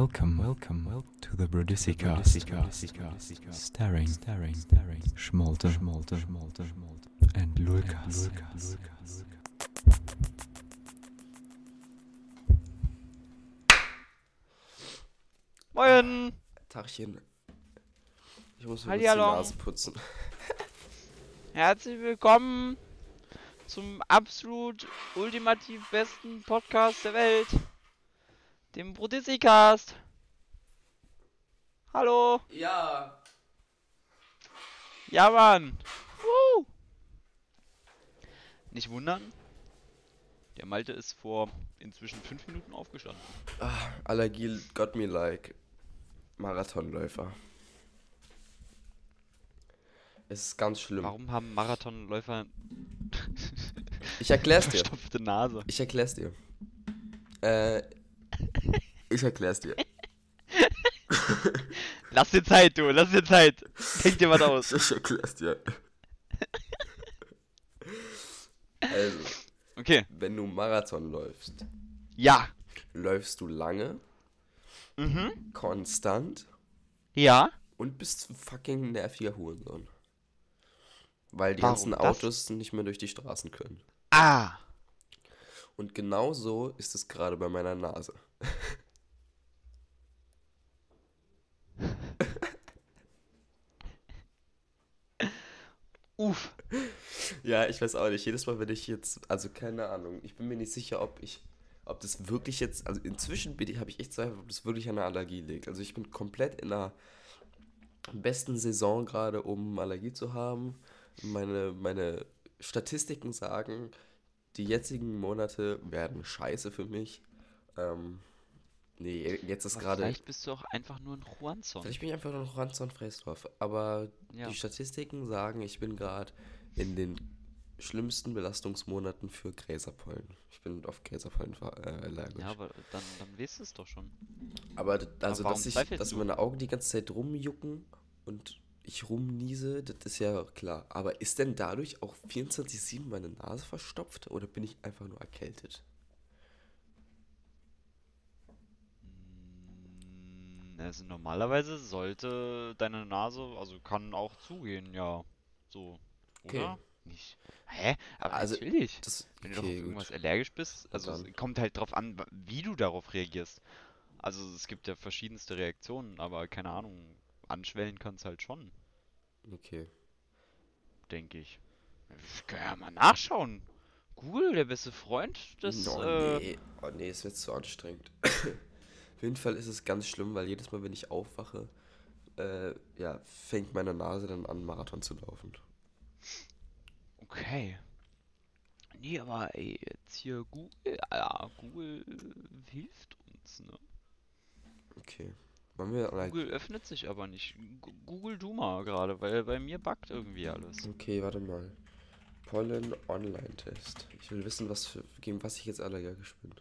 Welcome, welcome, welcome to the Brudisi cast. Staring, staring, staring. Schmolte, schmolte, schmolte, schmolte. And Lukas. Moin! Tagchen. Ich muss mir die Hallihallo. Nase putzen. Herzlich willkommen zum absolut ultimativ besten Podcast der Welt, dem Brudissi-Cast. Hallo! Ja. Ja, Mann! Woo! Nicht wundern, der Malte ist vor inzwischen fünf Minuten aufgestanden. Ah, Allergie got me like. Marathonläufer. Es ist ganz schlimm. Warum haben Marathonläufer Ich erklär's dir. verstopfte Nase? Ich erklär's dir. Äh. Ich erklär's dir. Lass dir Zeit, du, lass dir Zeit. Denk dir was aus. Ich erklär's dir. Also, Okay. wenn du Marathon läufst, Ja. läufst du lange, Mhm. konstant Ja. und bist ein fucking nerviger Hurensohn. Weil die Warum ganzen das? Autos nicht mehr durch die Straßen können. Ah. Und genau so ist es gerade bei meiner Nase. Uff. Ja, ich weiß auch nicht. Jedes Mal, wenn ich jetzt, also keine Ahnung, ich bin mir nicht sicher, ob ich, ob das wirklich jetzt, also inzwischen bin ich, habe ich echt Zweifel, ob das wirklich an der Allergie liegt. Also ich bin komplett in der besten Saison gerade, um Allergie zu haben. Meine, meine Statistiken sagen, die jetzigen Monate werden scheiße für mich. Ähm, nee, jetzt ist Aber gerade. Vielleicht bist du auch einfach nur ein Juanson. Vielleicht bin ich einfach nur noch Ranzon Freisdorf. Aber Ja. die Statistiken sagen, ich bin gerade in den schlimmsten Belastungsmonaten für Gräserpollen. Ich bin auf Gräserpollen äh, allergisch. Ja, aber dann, dann weißt du es doch schon. aber also, warum dass, ich, dass meine Augen die ganze Zeit rumjucken und ich rumniese, das ist ja klar. Aber ist denn dadurch auch 24-7 meine Nase verstopft oder bin ich einfach nur erkältet? Mm, Also normalerweise sollte deine Nase, also kann auch zugehen, ja. So. Oder? Okay. Nicht. Hä? Aber Also, natürlich. Das, Wenn du doch auf okay, irgendwas gut. allergisch bist, also es kommt halt drauf an, wie du darauf reagierst. Also es gibt ja verschiedenste Reaktionen, aber keine Ahnung, anschwellen kann es halt schon, Okay. denke ich. Ich kann ja mal nachschauen. Google, der beste Freund des, oh, äh, nee. oh nee, es wird zu anstrengend. Auf jeden Fall ist es ganz schlimm, weil jedes Mal, wenn ich aufwache, äh, ja, fängt meine Nase dann an, Marathon zu laufen. Okay. Nee, aber ey, jetzt hier Google, ja, Google hilft uns, ne? Okay. Wollen wir like, Google öffnet sich aber nicht. Google du mal gerade, weil bei mir buggt irgendwie alles. Okay, warte mal. Pollen Online-Test. Ich will wissen, was für, gegen was ich jetzt allergisch bin.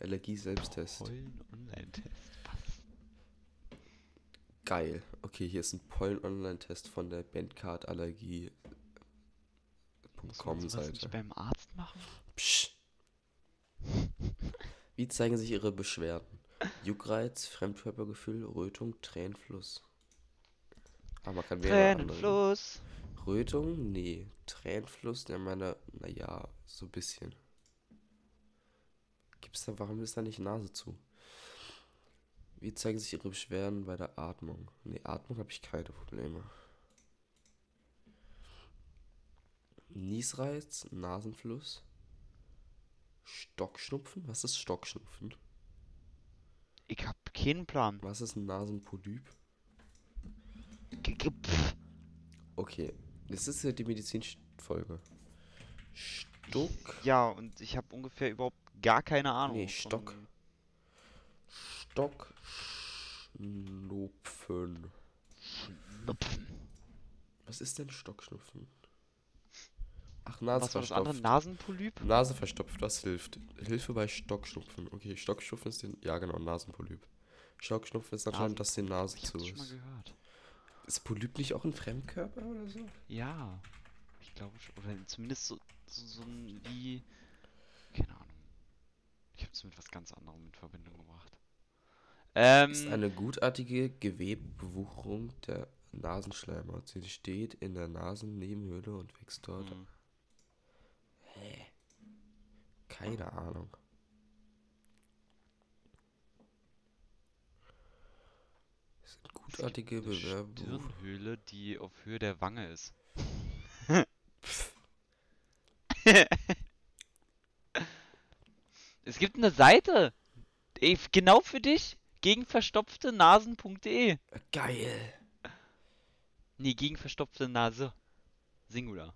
Allergie-Selbsttest. Pollen Online-Test. Was? Geil. Okay, hier ist ein Pollen-Online-Test von der Bandcard Allergie. Muss man nicht beim Arzt machen? Psch. Wie zeigen sich Ihre Beschwerden? Juckreiz, Fremdkörpergefühl, Rötung, Tränenfluss. Aber man kann Tränenfluss. Rötung? Nee. Tränenfluss? Ja, meine, naja, so ein bisschen. Gibt's da, warum ist da nicht Nase zu? Wie zeigen sich Ihre Beschwerden bei der Atmung? Nee, Atmung habe ich keine Probleme. Niesreiz, Nasenfluss, Stockschnupfen? Was ist Stockschnupfen? Ich hab keinen Plan. Was ist ein Nasenpolyp? Pff. Okay, das ist ja die Medizinfolge. Stuck. Ja, und ich habe ungefähr überhaupt gar keine Ahnung. Nee, von- Stock. Stockschnupfen. Schnupfen. Was ist denn Stockschnupfen? Ach, Was war das andere? Nasenverstopft. Nasenpolyp? Nase verstopft, was hilft? Hilfe bei Stockschnupfen. Okay, Stockschnupfen ist den. Ja, genau, Nasenpolyp. Stockschnupfen ist anscheinend, dass die Nase Ich zu hab's schon mal ist. gehört. Ist Polyp nicht auch ein Fremdkörper oder so? Ja, ich glaube schon. Oder zumindest so, so, so ein wie. Keine Ahnung. Ich habe es mit was ganz anderem in Verbindung gebracht. Ähm, Ist eine gutartige Gewebebewucherung der Nasenschleimhaut. Sie steht in der Nasennebenhöhle und wächst dort. Hm. Keine Ahnung. Das sind Es gibt gutartige Bewerbe. Stirnhöhle, die auf Höhe der Wange ist. es gibt eine Seite. Genau für dich. Gegen verstopfte Nasen.de. Geil. Nee, gegen verstopfte Nase. Singular.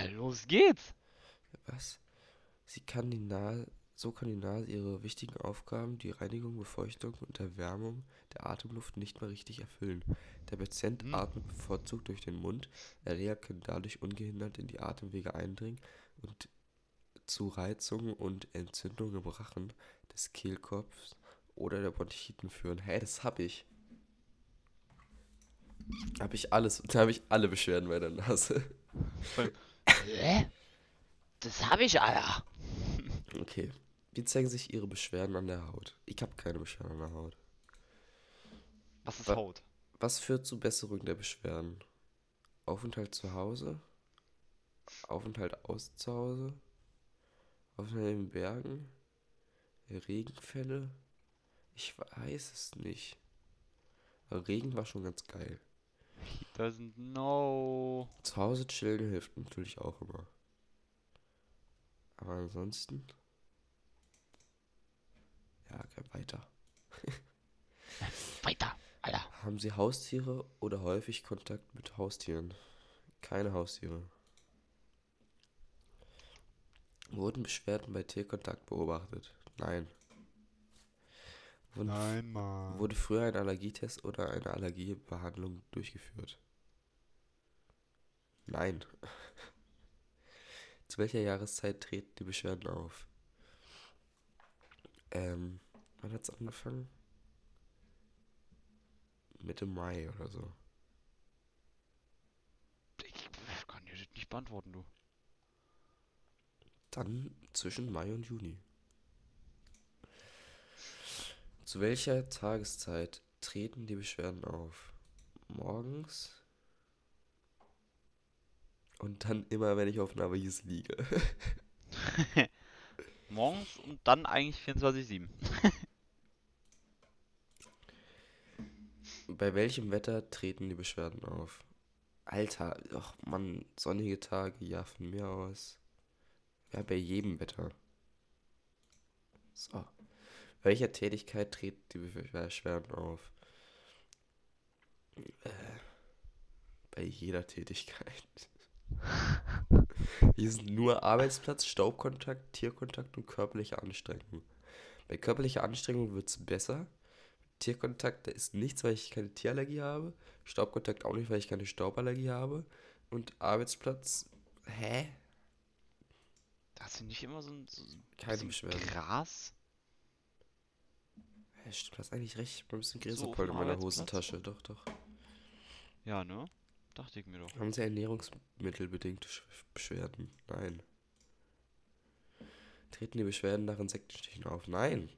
Ja, los geht's. Was? Sie kann die Nase, so kann die Nase ihre wichtigen Aufgaben, die Reinigung, Befeuchtung und Erwärmung der Atemluft nicht mehr richtig erfüllen. Der Patient Hm. atmet bevorzugt durch den Mund. Erreger können dadurch ungehindert in die Atemwege eindringen und zu Reizungen und Entzündungen im Rachen des Kehlkopfs oder der Bronchiten führen. Hä, das hab ich. Hab ich alles, da habe ich alle Beschwerden bei der Nase. Hä? Das hab ich, Alter. Okay. Wie zeigen sich Ihre Beschwerden an der Haut? Ich habe keine Beschwerden an der Haut. Was ist Wa- Haut? Was führt zur Besserung der Beschwerden? Aufenthalt zu Hause? Aufenthalt aus zu Hause? Aufenthalt in den Bergen? Regenfälle? Ich weiß es nicht. Aber Regen war schon ganz geil. Doesn't know. Zu Hause chillen hilft natürlich auch immer. Aber ansonsten. Ja, kein weiter. Weiter, Alter. Haben Sie Haustiere oder häufig Kontakt mit Haustieren? Keine Haustiere. Wurden Beschwerden bei Tierkontakt beobachtet? Nein. Wurden, Mann. Wurde früher ein Allergietest oder eine Allergiebehandlung durchgeführt? Nein. Zu welcher Jahreszeit treten die Beschwerden auf? Ähm, wann hat's angefangen? Mitte Mai oder so. Ich kann dir das nicht beantworten, du. Dann zwischen Mai und Juni. Zu welcher Tageszeit treten die Beschwerden auf? Morgens? Und dann immer, wenn ich auf Wiese liege. Morgens und dann eigentlich 24-7. Bei welchem Wetter treten die Beschwerden auf? Alter, ach Mann, sonnige Tage, ja, von mir aus. Ja, bei jedem Wetter. So. Welcher Tätigkeit treten die Beschwerden auf? Äh, bei jeder Tätigkeit. Hier sind nur Arbeitsplatz, Staubkontakt, Tierkontakt und körperliche Anstrengung. Bei körperlicher Anstrengung wird es besser. Tierkontakt, da ist nichts, weil ich keine Tierallergie habe. Staubkontakt auch nicht, weil ich keine Stauballergie habe. Und Arbeitsplatz, hä? Hast du nicht immer so ein, so ein Keine Beschwerden. Gras? Stimmt, du hast eigentlich recht. Ich hab ein bisschen So Gräserpollen dem in meiner? Hosentasche. Doch, doch. Ja, ne? Dachte ich mir doch. Haben Sie ernährungsmittelbedingte Sch- Beschwerden? Nein. Treten die Beschwerden nach Insektenstichen auf? Nein.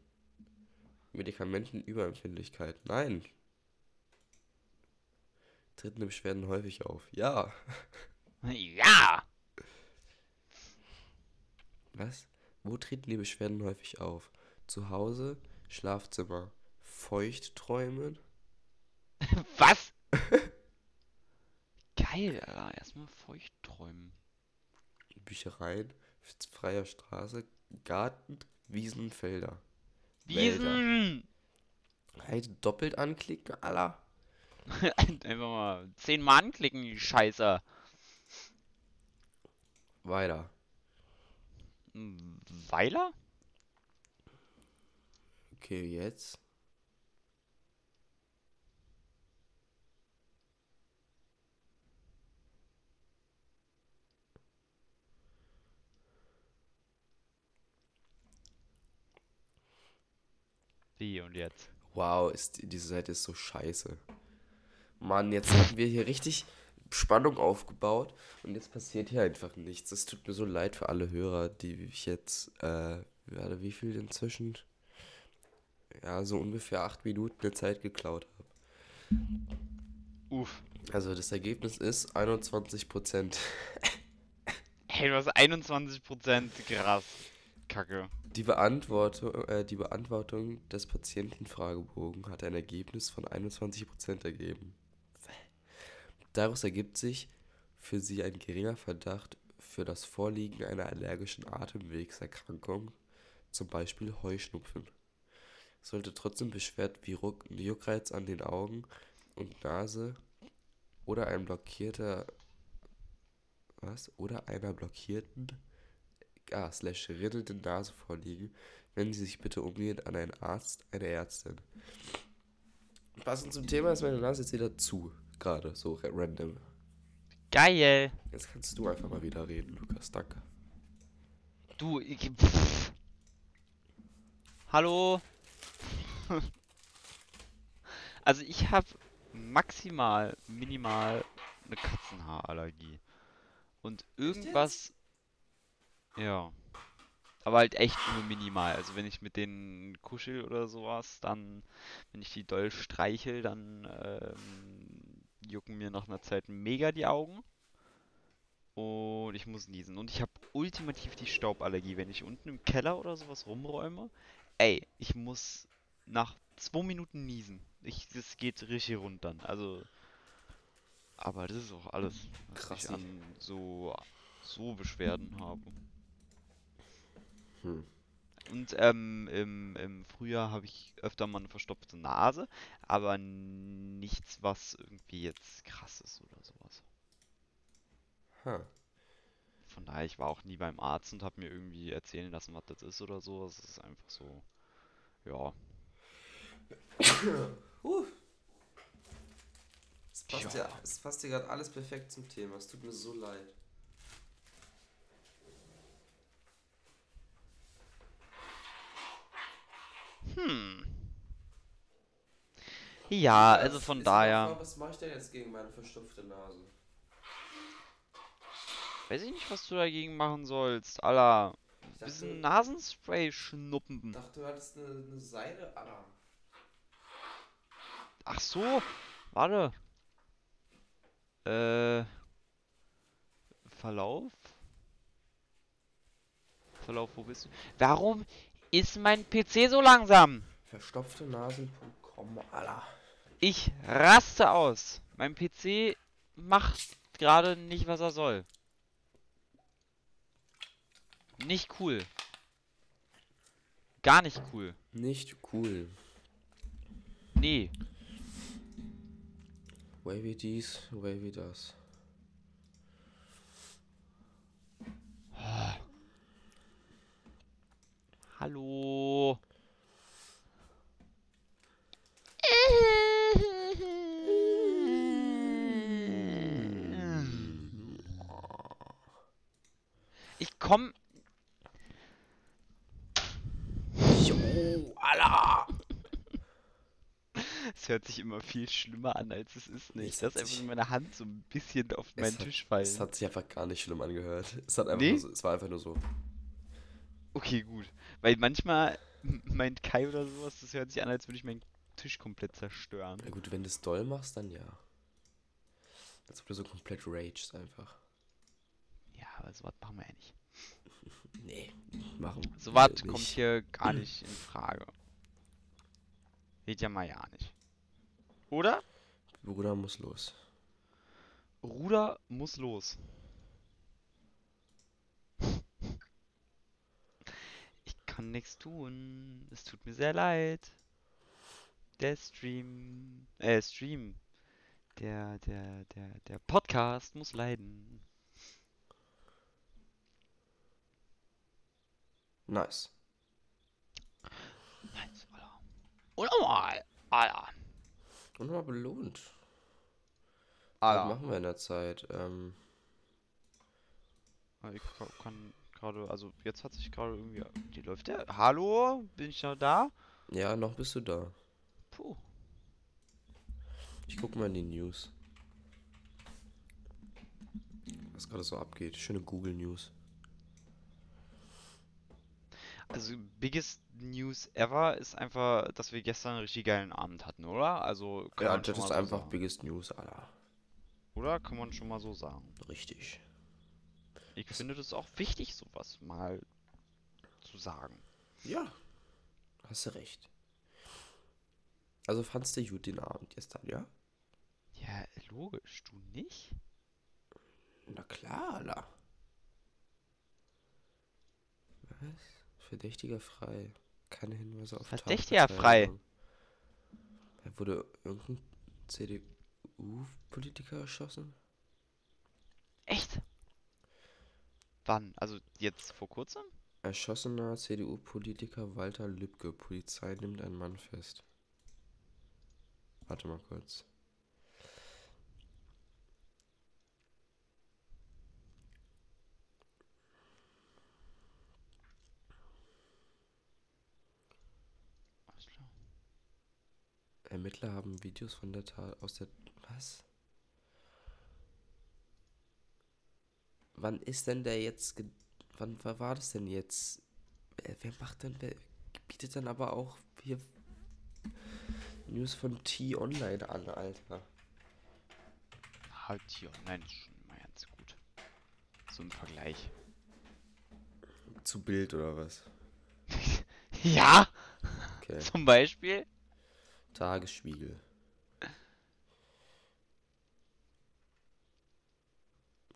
Medikamentenüberempfindlichkeit? Nein. Treten die Beschwerden häufig auf? Ja. Ja! Was? Wo treten die Beschwerden häufig auf? Zu Hause, Schlafzimmer, Feuchtträumen? Was? Geil, Alter. Erstmal feucht träumen. Büchereien, freier Straße, Garten, Wiesen, Felder. Wälder. Wiesen! Halt doppelt anklicken, Allah. Einfach mal zehnmal anklicken, die Scheiße. Weiter. Weiler? Okay, jetzt. Wie und jetzt? Wow, ist, die- diese Seite ist so scheiße. Mann, jetzt haben wir hier richtig Spannung aufgebaut und jetzt passiert hier einfach nichts. Es tut mir so leid für alle Hörer, die ich jetzt äh, wie viel inzwischen? Ja, so ungefähr acht Minuten der Zeit geklaut habe. Uff. Also das Ergebnis ist 21 Prozent. Hey, du hast 21% krass. Kacke. Die Beantwortung, äh, die Beantwortung des Patientenfragebogen hat ein Ergebnis von 21% ergeben. Daraus ergibt sich für sie ein geringer Verdacht für das Vorliegen einer allergischen Atemwegserkrankung, zum Beispiel Heuschnupfen. Sollte trotzdem Beschwerden wie Ruck Juckreiz an den Augen und Nase oder ein blockierter was oder einer blockierten ah, slash rinnenden Nase vorliegen, wenden Sie sich bitte umgehend an einen Arzt, eine Ärztin. Passend zum Thema ist meine Nase jetzt wieder zu, gerade so ra- random. Geil. Jetzt kannst du einfach mal wieder reden, Lukas, danke. Du, ich, pff. Hallo? also ich habe maximal, minimal eine Katzenhaarallergie. Und irgendwas... Ja. Aber halt echt nur minimal. Also wenn ich mit denen kuschel oder sowas, dann, wenn ich die doll streichel, dann ähm, jucken mir nach einer Zeit mega die Augen. Und ich muss niesen. Und ich habe ultimativ die Stauballergie. Wenn ich unten im Keller oder sowas rumräume, ey, ich muss nach zwei Minuten niesen. Ich, das geht richtig rund dann. Also, aber das ist auch alles, was ich Krassi. an so, so Beschwerden habe. Hm. Und ähm, im, im Frühjahr habe ich öfter mal eine verstopfte Nase, aber nichts, was irgendwie jetzt krass ist oder sowas. Ha. Von daher, ich war auch nie beim Arzt und habe mir irgendwie erzählen lassen, was das ist oder so. Es ist einfach so, ja. Uh. Es passt Ja. es passt dir gerade alles perfekt zum Thema. Es tut mir so leid. Hm. Ja, also von daher, Mal, was mache ich denn jetzt gegen meine verstopfte Nase? weiß ich nicht, was du dagegen machen sollst. Ich bisschen Nasenspray schnuppen. dachte du hattest eine, eine Seide. Ah. Ach so, warte. Äh, Verlauf? Verlauf, wo bist du? Warum ist mein PC so langsam? Verstopftenasen.com, Alter. Ich raste aus. Mein PC macht gerade nicht, was er soll. Nicht cool. Gar nicht cool. Nicht cool. Nee. Wavy dies, wavy das. Hallo. Ich komm. Jo, Alter! Es hört sich immer viel schlimmer an, als es ist. Nicht. Es Das hat einfach meine Hand so ein bisschen auf meinen hat- Tisch fallen. Es hat sich einfach gar nicht schlimm angehört. Es, hat einfach Nee? so, es war einfach nur so. Okay, gut. Weil manchmal meint Kai oder sowas, das hört sich an, als würde ich meinen Tisch komplett zerstören. Na gut, wenn du es doll machst, dann ja. Als ob du so komplett ragest einfach. Ja, aber sowas machen wir ja nicht. Nee, machen. Sowas wir kommt nicht. hier gar nicht in Frage. Geht ja mal ja nicht. Oder? Bruder muss los. Ruder muss los. Ich kann nichts tun. Es tut mir sehr leid. Der Stream. Äh, Stream. Der, der, der, der Podcast muss leiden. Nice. Nice, Alter. Und nochmal. Alter. Und mal belohnt. Alter. Was machen wir in der Zeit? Ähm, Ah, Ich ka- kann gerade, also jetzt hat sich gerade irgendwie. Die läuft der. Hallo? Bin ich noch da? ja, noch bist du da. Puh. Ich guck mal in die News. Was gerade so abgeht. Schöne Google News. Also, biggest News ever ist einfach, dass wir gestern einen richtig geilen Abend hatten, oder? Also, Ja, das ist so einfach sagen. Biggest News aller. Oder? Kann man schon mal so sagen. Richtig. Ich finde das auch wichtig, sowas mal zu sagen. Ja, hast du recht. Also fandst du gut den Abend gestern, ja? Ja, logisch, du nicht? Na klar, Alter. Was? Verdächtiger frei. Keine Hinweise auf Verdächtiger frei? Ja, Wurde irgendein CDU-Politiker erschossen? Echt? Wann? Also jetzt vor kurzem? Erschossener CDU-Politiker Walter Lübcke. Polizei nimmt einen Mann fest. Warte mal kurz. Ermittler haben Videos von der Tat aus der. Was? Wann ist denn der jetzt. Wann, war das denn jetzt? Wer, macht denn. Wer bietet dann aber auch hier News von T-Online an, Alter? Halt hier online ist schon immer ganz gut. So im Vergleich. Zu Bild oder was? Ja, Okay. zum Beispiel. Tagesspiegel.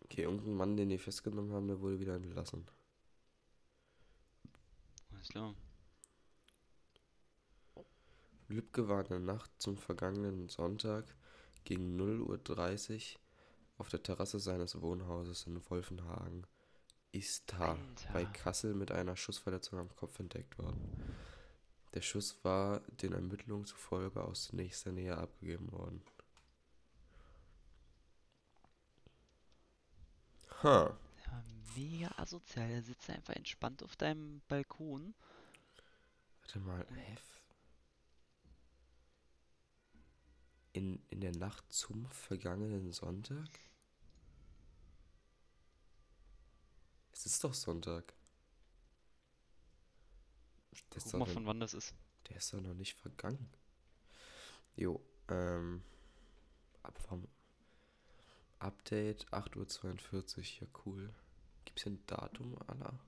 Okay, irgendein Mann, den die festgenommen haben, der wurde wieder entlassen. Alles klar. Lübcke war in der Nacht zum vergangenen Sonntag gegen 0.30 Uhr auf der Terrasse seines Wohnhauses in Wolfenhagen, Istar, bei Alter. Kassel mit einer Schussverletzung am Kopf entdeckt worden. Der Schuss war den Ermittlungen zufolge aus nächster Nähe abgegeben worden. Ha, Ja, mega asozial. Der sitzt einfach entspannt auf deinem Balkon. warte mal, hä? In, in der Nacht zum vergangenen Sonntag? Es ist doch Sonntag. Der ist, Guck mal, noch, von wann das ist. der ist doch noch nicht vergangen. Jo, ähm. Ab vom Update 8.42 Uhr. Ja, cool. Gibt's hier ein Datum, Anna?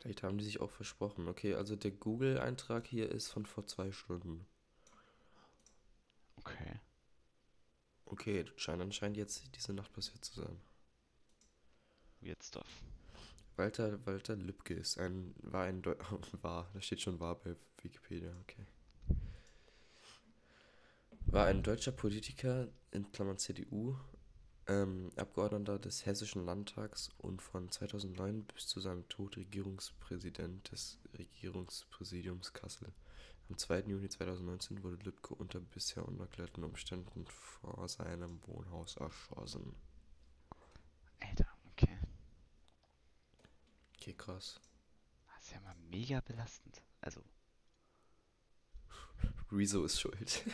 Vielleicht haben die sich auch versprochen. Okay, also der Google-Eintrag hier ist von vor zwei Stunden. Okay. Okay, das scheint anscheinend jetzt diese Nacht passiert zu sein. Weird stuff. Walter, Walter Lübcke ist ein, war ein, Deu war, da steht schon war bei Wikipedia, okay. War ein deutscher Politiker, in Klammern CDU, ähm, Abgeordneter des Hessischen Landtags und von 2009 bis zu seinem Tod Regierungspräsident des Regierungspräsidiums Kassel. Am 2. Juni 2019 wurde Lübcke unter bisher unerklärten Umständen vor seinem Wohnhaus erschossen. Alter, okay. Okay, krass. Das ist ja mal mega belastend. Also. Rezo ist schuld.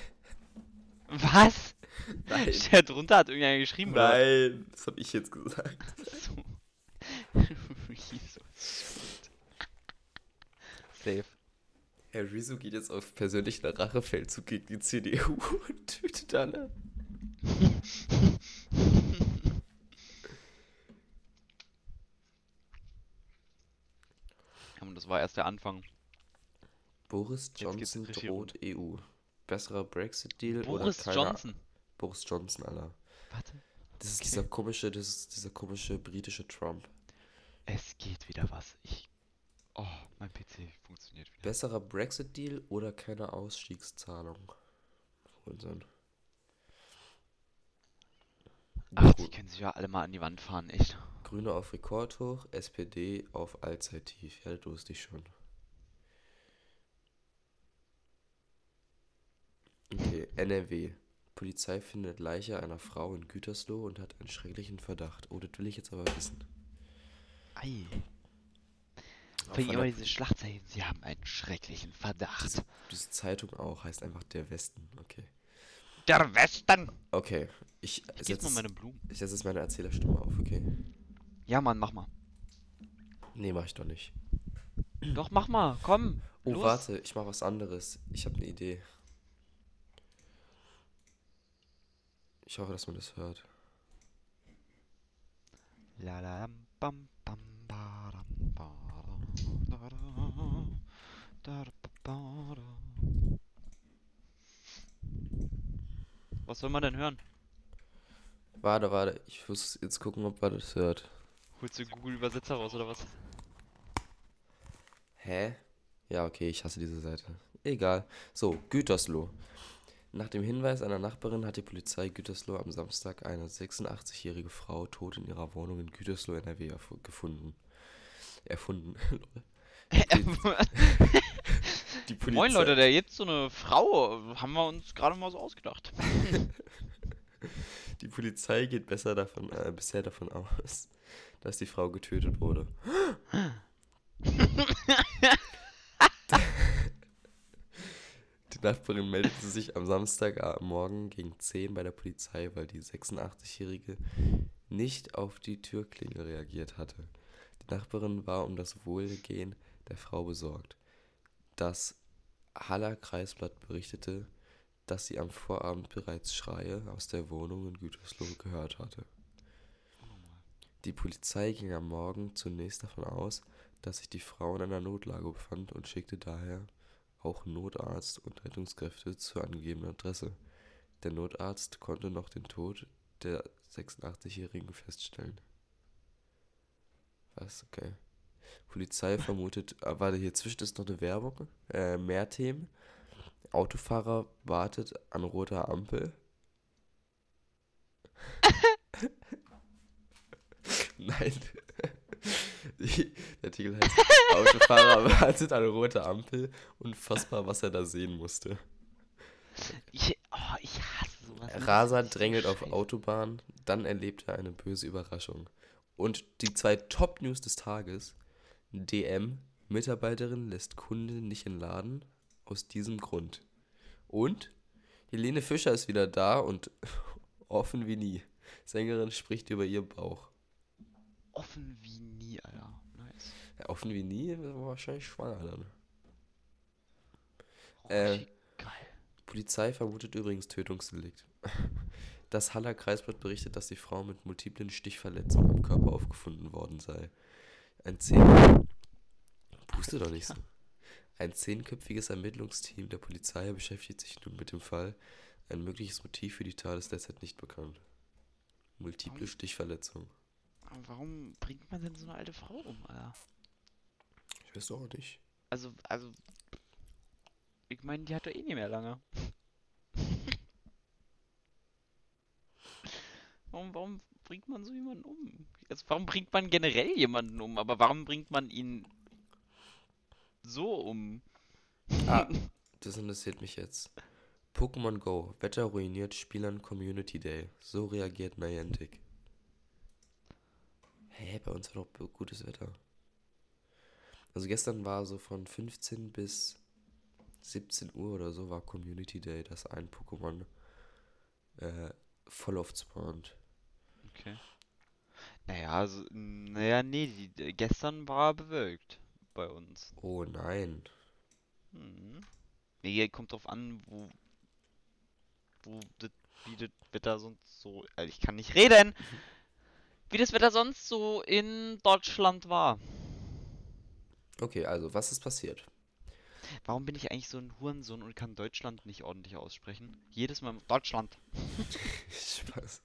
Was? Nein. Steht drunter hat irgendeiner geschrieben, oder? Nein, das habe ich jetzt gesagt. So. Wieso ist schuld? Safe. Herr Rezo geht jetzt auf persönlichen Rachefeldzug gegen die CDU und tötet alle. Und das war erst der Anfang. Boris Johnson droht EU. Besserer Brexit-Deal Boris oder keiner... Johnson. Boris Johnson, Alter. Warte. Das ist Okay. dieser komische, das ist dieser komische britische Trump. Es geht wieder was. Ich. Oh, mein PC. Besserer Brexit-Deal oder keine Ausstiegszahlung. Unsinn. Ach, die können sich ja alle mal an die Wand fahren, echt. Grüne auf Rekordhoch, SPD auf Allzeittief. Ja, das wusste ich schon. Okay, NRW. Polizei findet Leiche einer Frau in Gütersloh und hat einen schrecklichen Verdacht. Oh, das will ich jetzt aber wissen. Ei. Von immer der- diese Schlagzeilen, sie haben einen schrecklichen Verdacht. Diese, diese Zeitung auch heißt einfach der Westen. Okay. Wilder Westen. Okay, ich setze mal meine Blumen. ich setz jetzt meine Erzählerstimme auf, okay? Ja, Mann, mach mal. Nee, mach ich doch nicht. Doch, mach mal, komm. Oh, los. warte, ich mach was anderes. Ich habe eine Idee. Ich hoffe, dass man das hört. La la bam, bam, ba, dam, ba, da, da, da, da, da, ba, ba, da. Was soll man denn hören? Warte, warte, ich muss jetzt gucken, ob man das hört. Holst du Google Übersetzer raus oder was? Hä? Ja, okay, ich hasse diese Seite. Egal. So, Gütersloh. Nach dem Hinweis einer Nachbarin hat die Polizei Gütersloh am Samstag eine 86-jährige Frau tot in ihrer Wohnung in Gütersloh, NRW, gefunden. Erfunden. die Polizei, Moin Leute, der jetzt so eine Frau, haben wir uns gerade mal so ausgedacht. Die Polizei geht besser davon, äh, bisher davon aus, dass die Frau getötet wurde. Die Nachbarin meldete sich am Samstagmorgen gegen 10 bei der Polizei, weil die 86-Jährige nicht auf die Türklingel reagiert hatte. Die Nachbarin war um das Wohlgehen der Frau besorgt. Das Haller Kreisblatt berichtete, dass sie am Vorabend bereits Schreie aus der Wohnung in Gütersloh gehört hatte. Die Polizei ging am Morgen zunächst davon aus, dass sich die Frau in einer Notlage befand und schickte daher auch Notarzt und Rettungskräfte zur angegebenen Adresse. Der Notarzt konnte noch den Tod der 86-Jährigen feststellen. Was? Okay. Polizei vermutet, ah, warte, hier zwischen ist noch eine Werbung, äh, mehr Themen. Autofahrer wartet an roter Ampel. Nein. Der Artikel heißt Autofahrer wartet an roter Ampel. Unfassbar, was er da sehen musste. Ich, oh, ich hasse sowas. Rasant drängelt auf Autobahn, dann erlebt er eine böse Überraschung. Und die zwei Top-News des Tages. DM, Mitarbeiterin lässt Kunde nicht in Laden, aus diesem Grund. Und Helene Fischer ist wieder da und offen wie nie. Sängerin spricht über ihr Bauch. Offen wie nie, Alter. Nice. Ja, offen wie nie, war wahrscheinlich schwanger dann. Oh, Äh, geil. Polizei vermutet übrigens Tötungsdelikt. Das Haller Kreisblatt berichtet, dass die Frau mit multiplen Stichverletzungen am Körper aufgefunden worden sei. Ein zehn... Puste doch nicht so. Ein zehnköpfiges Ermittlungsteam der Polizei beschäftigt sich nun mit dem Fall. Ein mögliches Motiv für die Tat ist derzeit nicht bekannt. Multiple Warum? Stichverletzungen. Aber warum bringt man denn so eine alte Frau um, Alter? Ich weiß doch auch nicht. Also, also. Ich meine, die hat doch eh nicht mehr lange. warum, warum bringt man so jemanden um? Also, warum bringt man generell jemanden um? Aber warum bringt man ihn so um? Ah, das interessiert mich jetzt. Pokémon Go. Wetter ruiniert Spielern Community Day. So reagiert Niantic. Hä, bei uns war doch gutes Wetter. Also gestern war so von 15 bis 17 Uhr oder so war Community Day, dass ein Pokémon äh, voll oft spawnt. Okay. Naja, also, naja, nee, die, gestern war bewölkt bei uns. Oh nein. Mhm. Nee, kommt drauf an, wo, wo das, wie das Wetter sonst so, also ich kann nicht reden, wie das Wetter sonst so in Deutschland war. Okay, also was ist passiert? Warum bin ich eigentlich so ein Hurensohn und kann Deutschland nicht ordentlich aussprechen? Jedes Mal Deutschland. Spaß.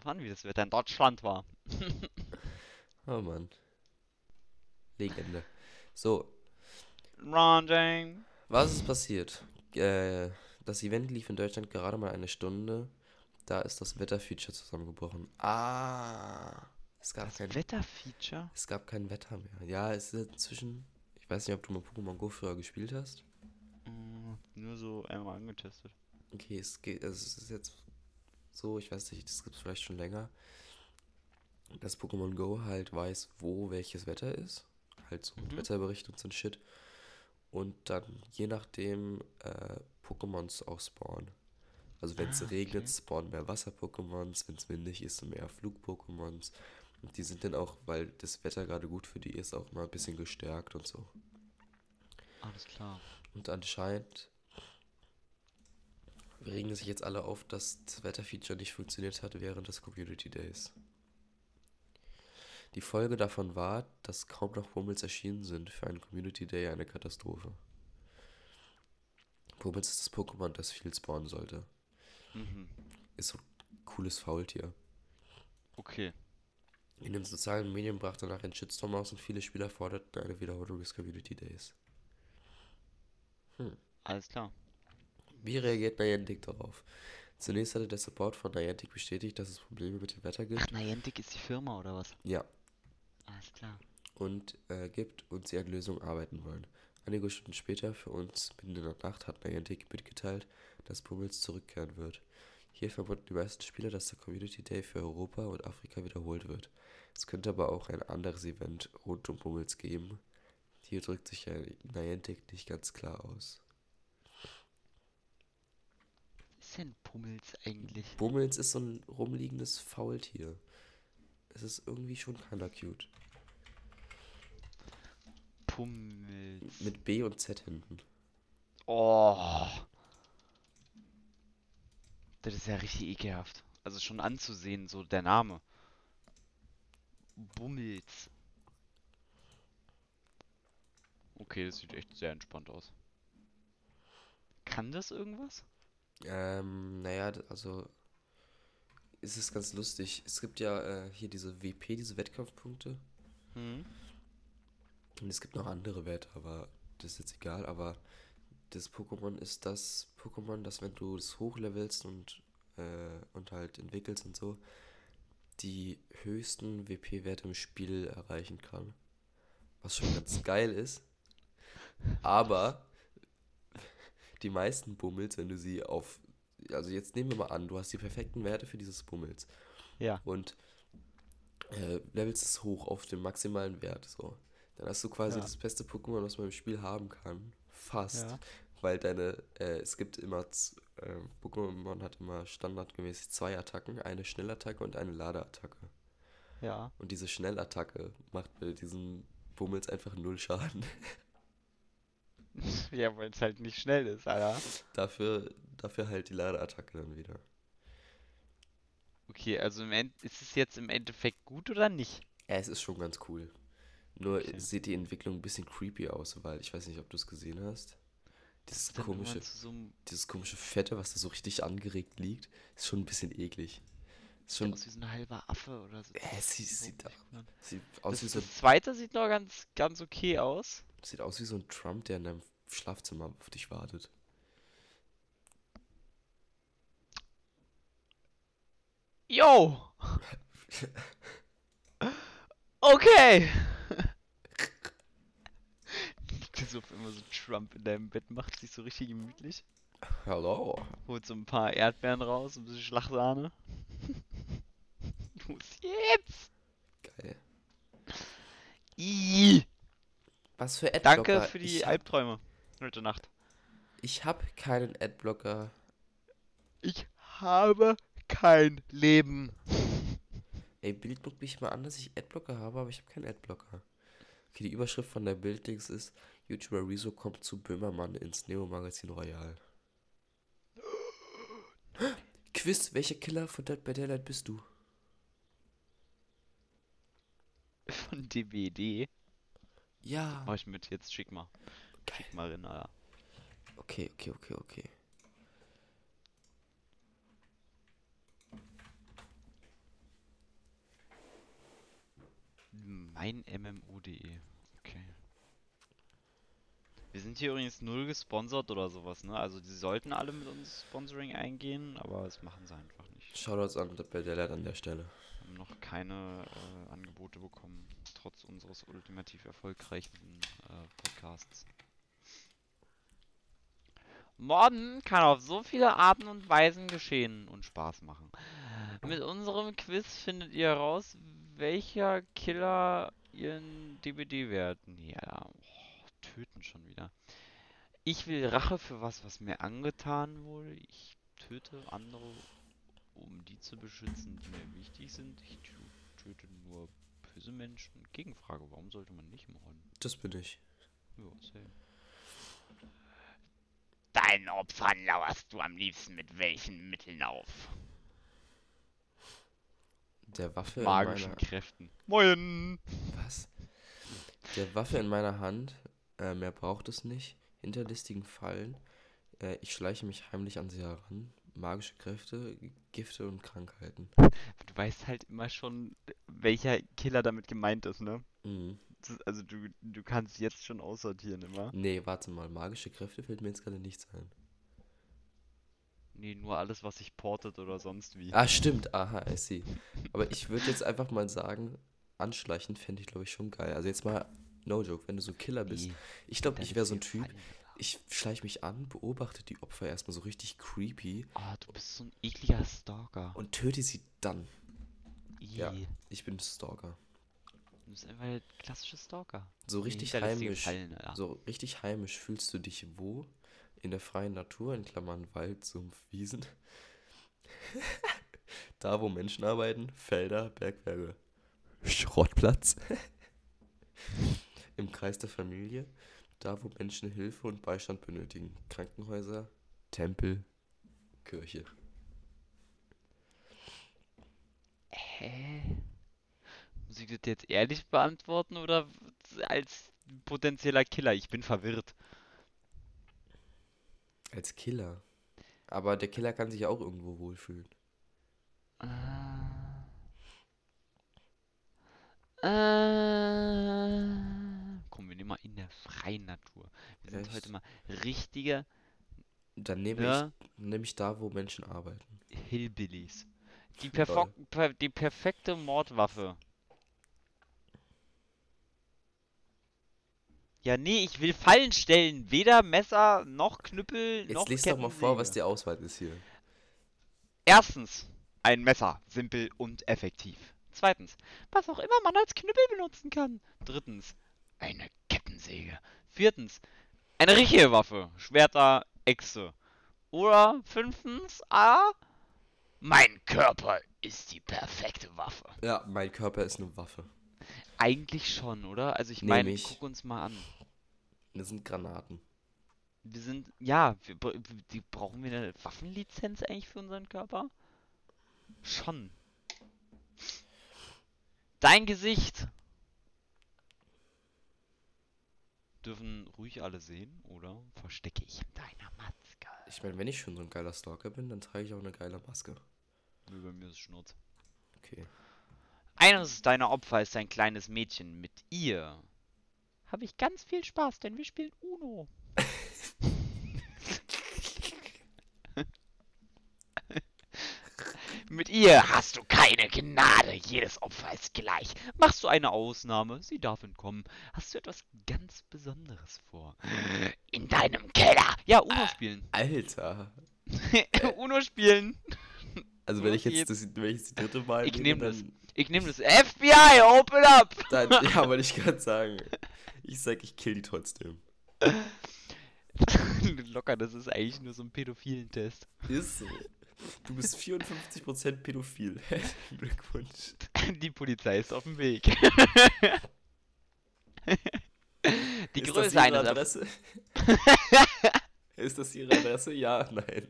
Drauf an, wie das Wetter in Deutschland war. Oh Mann. Legende. So, Running. Was ist passiert? Äh, das Event lief in Deutschland gerade mal eine Stunde. Da ist das Wetterfeature zusammengebrochen. Ah, es gab, Das kein, Wetterfeature? es gab kein Wetter mehr. Ja, es ist inzwischen. Ich weiß nicht, ob du mal Pokémon Go früher gespielt hast. Mm, nur so einmal angetestet. Okay, es geht. Es ist jetzt so, ich weiß nicht, das gibt es vielleicht schon länger. Dass Pokémon Go halt weiß, wo welches Wetter ist. Halt so mit Mhm. Wetterbericht und so ein Shit. Und dann je nachdem äh, Pokémons auch spawnen. Also wenn es Ah, regnet, okay. spawnen mehr Wasser-Pokémons, wenn es windig ist, mehr Flug-Pokémons. Und die sind dann auch, weil das Wetter gerade gut für die ist, auch mal ein bisschen gestärkt und so. Alles klar. Und anscheinend regen sich jetzt alle auf, dass das Wetterfeature nicht funktioniert hat während des Community Days. Die Folge davon war, dass kaum noch Pummels erschienen sind für einen Community Day eine Katastrophe. Pummels ist das Pokémon, das viel spawnen sollte. Mhm. Ist so ein cooles Faultier. Okay. In den sozialen Medien brach danach ein Shitstorm aus und viele Spieler forderten eine Wiederholung des Community Days. Alles klar. Wie reagiert Niantic darauf? Zunächst hatte der Support von Niantic bestätigt, dass es Probleme mit dem Wetter gibt. Ach, Niantic ist die Firma oder was? Ja, Alles klar. und äh, gibt und sie an Lösungen arbeiten wollen. Einige Stunden später, für uns mitten in der Nacht, hat Niantic mitgeteilt, dass Pummels zurückkehren wird. Hier vermuten die meisten Spieler, dass der Community Day für Europa und Afrika wiederholt wird. Es könnte aber auch ein anderes Event rund um Pummels geben. Hier drückt sich Niantic nicht ganz klar aus. Was ist denn Pummels eigentlich? Bummels ist so ein rumliegendes Faultier. Es ist irgendwie schon kinda cute. Pummels. Mit B und Z hinten. Oh. Das ist ja richtig ekelhaft. Also schon anzusehen, so der Name. Bummels. Okay, das sieht echt sehr entspannt aus. Kann das irgendwas? Ähm, naja, also es ist ganz lustig. Es gibt ja äh, hier diese WP, diese Wettkampfpunkte. Hm? Und es gibt noch andere Werte, aber das ist jetzt egal. Aber das Pokémon ist das Pokémon, das, wenn du es hochlevelst und, äh, und halt entwickelst und so, die höchsten WP-Werte im Spiel erreichen kann. Was schon ganz geil ist. Aber die meisten Bummels, wenn du sie auf. Also jetzt nehmen wir mal an, du hast die perfekten Werte für dieses Bummels Ja. und äh, levelst es hoch auf den maximalen Wert. So. Dann hast du quasi Ja. das beste Pokémon, was man im Spiel haben kann. Fast. Ja. Weil deine, äh, es gibt immer, äh, Pokémon hat immer standardgemäß zwei Attacken, eine Schnellattacke und eine Ladeattacke. Ja. Und diese Schnellattacke macht bei diesem Bummels einfach null Schaden. Ja, weil es halt nicht schnell ist, Alter. dafür, dafür halt die Ladeattacke dann wieder. Okay, also im End ist es jetzt im Endeffekt gut oder nicht? Ja, es ist schon ganz cool. Nur Okay. sieht die Entwicklung ein bisschen creepy aus, weil ich weiß nicht, ob du es gesehen hast. Dieses komische, so dieses komische Fette, was da so richtig angeregt liegt, ist schon ein bisschen eklig. Ist sieht schon, aus wie so ein halber Affe oder so. äh, es sieht, sieht, sieht aus Das, wie so, das zweite sieht noch ganz, ganz okay aus. Sieht aus wie so ein Trump, der in deinem Schlafzimmer auf dich wartet. Yo! Okay! So auf immer so Trump in deinem Bett, macht sich so richtig gemütlich. Hallo. Holt so ein paar Erdbeeren raus, ein bisschen Schlagsahne. Los jetzt! Geil. Ih, Was für danke Adblocker? für die ich Albträume heute Nacht. ich habe keinen Adblocker. Ich habe kein Leben. Ey, Bild guckt mich mal an, dass ich Adblocker habe, aber ich habe keinen Adblocker. Okay, die Überschrift von der Bilddings ist YouTuber Rezo kommt zu Böhmermann ins Neo-Magazin Royal. Quiz, welcher Killer von Dead by Daylight bist du? Von DBD. Ja. Mach ich mit, jetzt schick mal. Geil. Schick mal rein, Alter. Okay, okay, okay, okay. Mein MMO.de. Okay. Wir sind hier übrigens null gesponsert oder sowas, ne? Also die sollten alle mit uns Sponsoring eingehen, aber das machen sie einfach nicht. Shoutouts an by Daylight an der Stelle. Noch keine äh, Angebote bekommen, trotz unseres ultimativ erfolgreichen äh, Podcasts. Morden kann auf so viele Arten und Weisen geschehen und Spaß machen. Mit unserem Quiz findet ihr heraus, welcher Killer ihren. Nee, Alter. Oh, töten schon wieder. Ich will Rache für was, was mir angetan wurde. Ich töte andere, um die zu beschützen, die mir wichtig sind. Ich tö- töte nur böse Menschen. Gegenfrage, warum sollte man nicht morden? Das bin ich. Ja, same. Deinen Opfern lauerst du am liebsten mit welchen Mitteln auf? Der Waffe Magischen in meiner... Kräften. Moin! Was? Der Waffe in meiner Hand. Äh, mehr braucht es nicht. Hinterlistigen Fallen. Äh, ich schleiche mich heimlich an sie heran. Magische Kräfte, Gifte und Krankheiten. Du weißt halt immer schon, welcher Killer damit gemeint ist, ne? Mhm. Ist- Also du, du kannst jetzt schon aussortieren immer. Nee, warte mal. Magische Kräfte fällt mir jetzt gerade nichts ein. Nee, nur alles, was sich portet oder sonst wie. Ah, stimmt. Aha, I see. Aber ich würde jetzt einfach mal sagen, anschleichen fände ich, glaube ich, schon geil. Also jetzt mal, no joke, wenn du so Killer bist. Nee, Ich glaube, ich wäre so ein Typ. Ich schleiche mich an, beobachte die Opfer erstmal so richtig creepy Ah, du bist so ein ekliger Stalker. und töte sie dann. Ja. Ih, Ich bin Stalker. Du bist einfach der klassische Stalker. So Nee, richtig hinterlistige heimisch. Fallen, Alter. So richtig heimisch fühlst du dich wo? In der freien Natur, in Klammern Wald, Sumpf, Wiesen. da, wo Menschen arbeiten, Felder, Bergwerke, Schrottplatz. Im Kreis der Familie, da, wo Menschen Hilfe und Beistand benötigen, Krankenhäuser, Tempel, Kirche. Hä? Muss ich das jetzt ehrlich beantworten oder als potenzieller Killer? Ich bin verwirrt. Als Killer. Aber der Killer kann sich auch irgendwo wohlfühlen. Ah. Äh, komm, wir nehmen mal in der freien Natur. Wir sind Echt? heute mal richtige Dann nehme ne, ich, nehme ich da, wo Menschen arbeiten. Hillbillies. Die, Lol. perfo per die perfekte Mordwaffe. Ja, nee, ich will Fallen stellen. Weder Messer, noch Knüppel, Jetzt noch lies doch mal vor, was die Auswahl ist hier. Erstens, ein Messer. Simpel und effektiv. Zweitens, was auch immer man als Knüppel benutzen kann. Drittens, eine Kettensäge. Viertens, eine richtige Waffe. Schwerter, Äxte. Oder fünftens, A, mein Körper ist die perfekte Waffe. Ja, mein Körper ist eine Waffe. Eigentlich schon, oder? Also ich meine, guck uns mal an. Das sind Granaten. Wir sind, ja, wir, die, brauchen wir eine Waffenlizenz eigentlich für unseren Körper? Schon. Dein Gesicht. Dürfen ruhig alle sehen, oder verstecke ich in deiner Maske? Ich meine, wenn ich schon so ein geiler Stalker bin, dann trage ich auch eine geile Maske. Nö, bei mir ist Schnurz. Okay. Eines deiner Opfer ist ein kleines Mädchen. Mit ihr habe ich ganz viel Spaß, denn wir spielen Uno. Mit ihr hast du keine Gnade. Jedes Opfer ist gleich. Machst du eine Ausnahme, sie darf entkommen. Hast du etwas ganz Besonderes vor? In deinem Keller. Ja, Uno spielen. Alter. Uno spielen. Also wenn ich jetzt das, wenn ich das dritte Mal Ich nehme, nehm das. Ich nehme das. FBI, open up! dann ja, wollte ich gerade sagen. Ich sag, ich kill die trotzdem. Locker, das ist eigentlich nur so ein pädophilen Test. Ist so. Du bist 54% pädophil. Herzlichen Glückwunsch. Die Polizei ist auf dem Weg. Die ist das Größe Ihre eines Erf- Adresse? ist das Ihre Adresse? Ja, nein.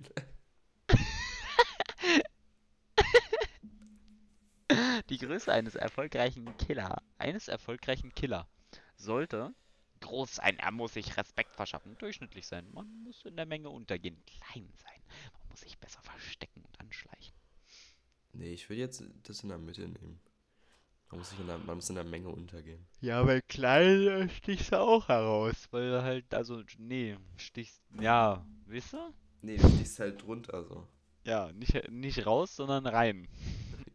Die Größe eines erfolgreichen Killer, eines erfolgreichen Killer sollte groß sein. Er muss sich Respekt verschaffen, durchschnittlich sein. Man muss in der Menge untergehen, klein sein. Sich besser verstecken und anschleichen. Nee, ich würde jetzt das in der Mitte nehmen. Man muss, sich in der, man muss in der Menge untergehen. Ja, bei klein äh, stichst du auch heraus, weil du halt, also, nee, stichst, ja, weißt du? Nee, du stehst halt drunter so. Ja, nicht, nicht raus, sondern rein.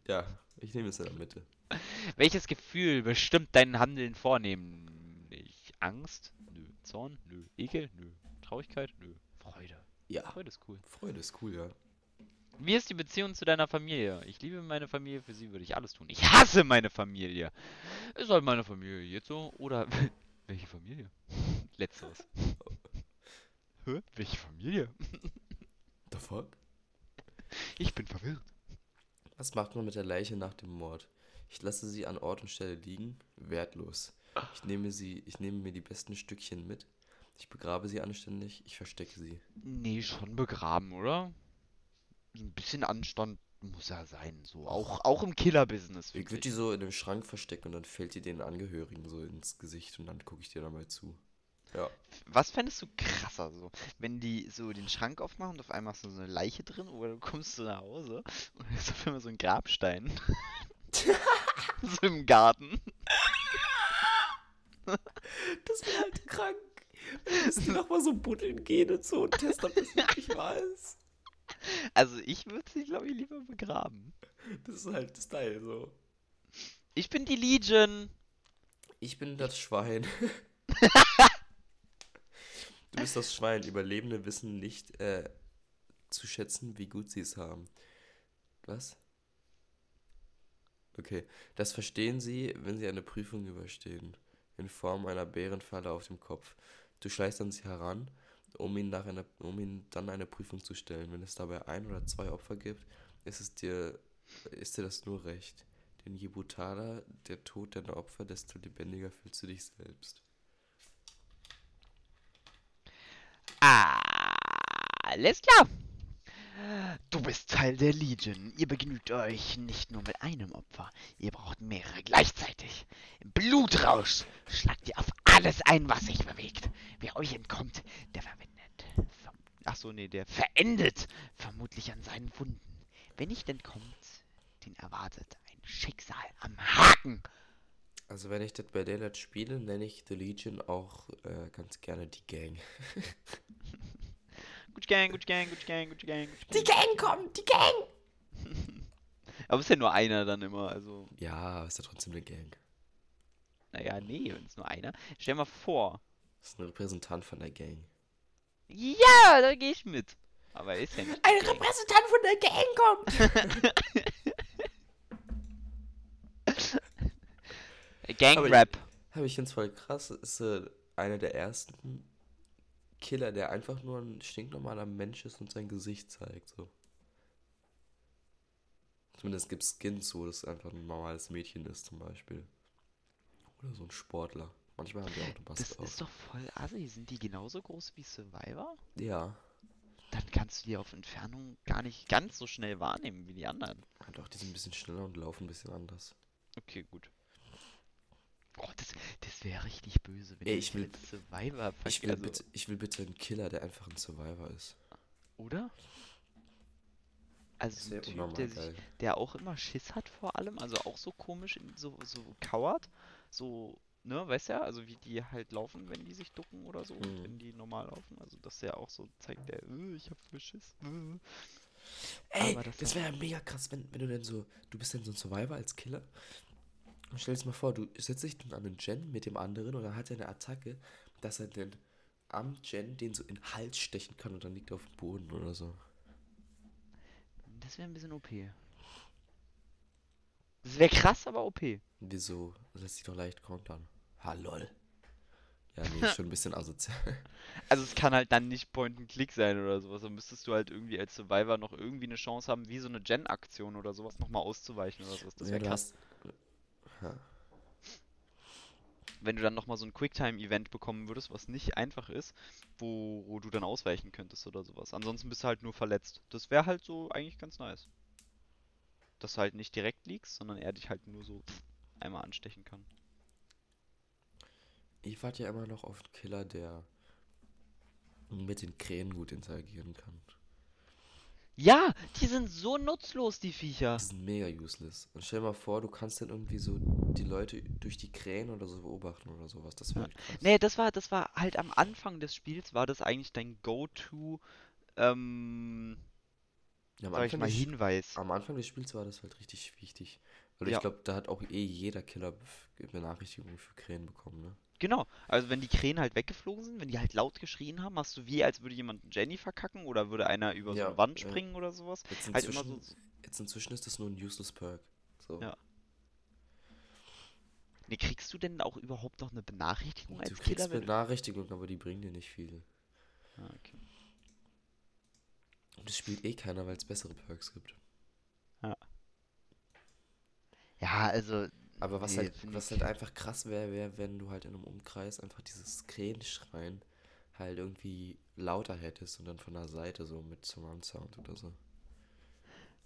Ja, ich nehme es in der Mitte. Welches Gefühl bestimmt dein Handeln vornehmlich? Angst? Nö. Zorn? Nö. Ekel? Nö. Traurigkeit? Nö. Freude. Ja, Freude ist cool. Freude ist cool, ja. Wie ist die Beziehung zu deiner Familie? Ich liebe meine Familie, für sie würde ich alles tun. Ich hasse meine Familie. Ist halt meine Familie jetzt so? Oder welche Familie? Letzteres. Hä? Welche Familie? The fuck? Ich bin verwirrt. Was macht man mit der Leiche nach dem Mord? Ich lasse sie an Ort und Stelle liegen, wertlos. Ich nehme sie, ich nehme mir die besten Stückchen mit. Ich begrabe sie anständig, ich verstecke sie. Nee, schon begraben, oder? Ein bisschen Anstand muss ja sein, so. Auch, auch im Killer-Business, Ich würde die so in den Schrank verstecken und dann fällt die den Angehörigen so ins Gesicht und dann gucke ich dir da mal zu. Ja. Was fändest du krasser, so? Wenn die so den Schrank aufmachen und auf einmal hast du so eine Leiche drin oder du kommst so nach Hause und ist auf einmal so ein Grabstein. so im Garten. Das wäre halt krank. Dass die nochmal so buddeln gehen und so und testen, ob das wirklich wahr ist. Also ich würde sie, glaube ich, lieber begraben. Das ist halt Style so. Ich bin die Legion. Ich bin das Schwein. du bist das Schwein. Überlebende wissen nicht äh, zu schätzen, wie gut sie es haben. Was? Okay. Das verstehen sie, wenn sie eine Prüfung überstehen. In Form einer Bärenfalle auf dem Kopf. Du schleichst an sie heran, um ihn, nach einer, um ihn dann eine Prüfung zu stellen. Wenn es dabei ein oder zwei Opfer gibt, ist es dir, ist dir das nur recht. Denn je brutaler der Tod deiner Opfer, desto lebendiger fühlst du dich selbst. Alles klar. Du bist Teil der Legion. Ihr begnügt euch nicht nur mit einem Opfer, ihr braucht mehrere gleichzeitig. Im Blutrausch schlagt ihr auf alles ein, was sich bewegt. Wer euch entkommt, der verwendet. Verm Achso, nee, der verendet vermutlich an seinen Wunden. Wer nicht entkommt, den erwartet ein Schicksal am Haken. Also wenn ich das bei Daylight spiele, nenne ich The Legion auch äh, ganz gerne die Gang. Gut Gang, gut Gang, gut Gang, gut Gang, gut Die Gang. Kommt, die Gang! Aber ist ja nur einer dann immer, also. Ja, ist ja trotzdem eine Gang. Naja, nee, wenn es nur einer. Stell mal vor. Ist ein Repräsentant von der Gang. Ja, da gehe ich mit. Aber er ist ja nicht. Ein Gang. Repräsentant von der Gang kommt! Gang-Rap. Aber ich finde es voll krass, ist äh, einer der ersten Killer, der einfach nur ein stinknormaler Mensch ist und sein Gesicht zeigt. So. Zumindest gibt es Skins, wo das einfach ein normales Mädchen ist, zum Beispiel. Oder so ein Sportler. Manchmal haben die auch eine Das auf. ist doch voll assi. Sind die genauso groß wie Survivor? Ja. Dann kannst du die auf Entfernung gar nicht ganz so schnell wahrnehmen wie die anderen. Ja, Doch, die sind ein bisschen schneller und laufen ein bisschen anders. Okay, gut. Oh, das, das wäre richtig böse, wenn Ey, die ich will- Survivor Ich will, also, bitte, ich will bitte einen Killer, der einfach ein Survivor ist. Oder? Also ein Typ, der sich der auch immer Schiss hat vor allem, also auch so komisch, in- so, so kauert, so, ne, weißt ja, also wie die halt laufen, wenn die sich ducken oder so, und Mhm. wenn die normal laufen, also dass der auch so zeigt, der, äh, ich hab voll Schiss. Äh. Ey, Aber das, das wäre mega krass, wenn, wenn du denn so, du bist dann so ein Survivor als Killer. Und stell dir mal vor, du setzt dich dann an den Gen mit dem anderen und dann hat er eine Attacke, dass er dann am Gen den so in den Hals stechen kann und dann liegt er auf dem Boden oder so. Das wäre ein bisschen OP. Das wäre krass, aber OP. Wieso? Das lässt sich doch leicht kontern. Ha, lol. Ja, nee, ist schon ein bisschen asozial. Also es kann halt dann nicht Point-and-Click sein oder sowas. Dann müsstest du halt irgendwie als Survivor noch irgendwie eine Chance haben, wie so eine Gen-Aktion oder sowas nochmal auszuweichen oder sowas. Das Ja, wäre du krass. hast- Ja. Wenn du dann nochmal so ein Quicktime-Event bekommen würdest, was nicht einfach ist, wo, wo du dann ausweichen könntest oder sowas. Ansonsten bist du halt nur verletzt. Das wäre halt so eigentlich ganz nice. Dass du halt nicht direkt liegst, sondern er dich halt nur so einmal anstechen kann. Ich warte ja immer noch auf einen Killer, der mit den Krähen gut interagieren kann. Ja, die sind so nutzlos, die Viecher. Die sind mega useless. Und stell dir mal vor, du kannst dann irgendwie so die Leute durch die Krähen oder so beobachten oder sowas. Das wäre Ja. halt krass. Nee, das war, das war halt am Anfang des Spiels, war das eigentlich dein Go-To, ähm, Ja, am, Anfang mal, des, Hinweis. am Anfang des Spiels war das halt richtig wichtig. Weil Ja. ich glaube, da hat auch eh jeder Killer Benachrichtigungen für Krähen bekommen, ne? Genau, also wenn die Krähen halt weggeflogen sind, wenn die halt laut geschrien haben, hast du wie, als würde jemand Jenny verkacken oder würde einer über so Ja, eine Wand ja. springen oder sowas. Jetzt Halt immer inzwischen, so. jetzt inzwischen ist das nur ein useless Perk. So. Ja. Nee, kriegst du denn auch überhaupt noch eine Benachrichtigung Du als kriegst Killer? wenn du- Benachrichtigungen, aber die bringen dir nicht viel. Ah, okay. Und es spielt eh keiner, weil es bessere Perks gibt. Ja, also, Aber was Nee, halt, was halt einfach krass wäre, wäre, wenn du halt in einem Umkreis einfach dieses Krähenschreien halt irgendwie lauter hättest und dann von der Seite so mit Surround Sound oder so.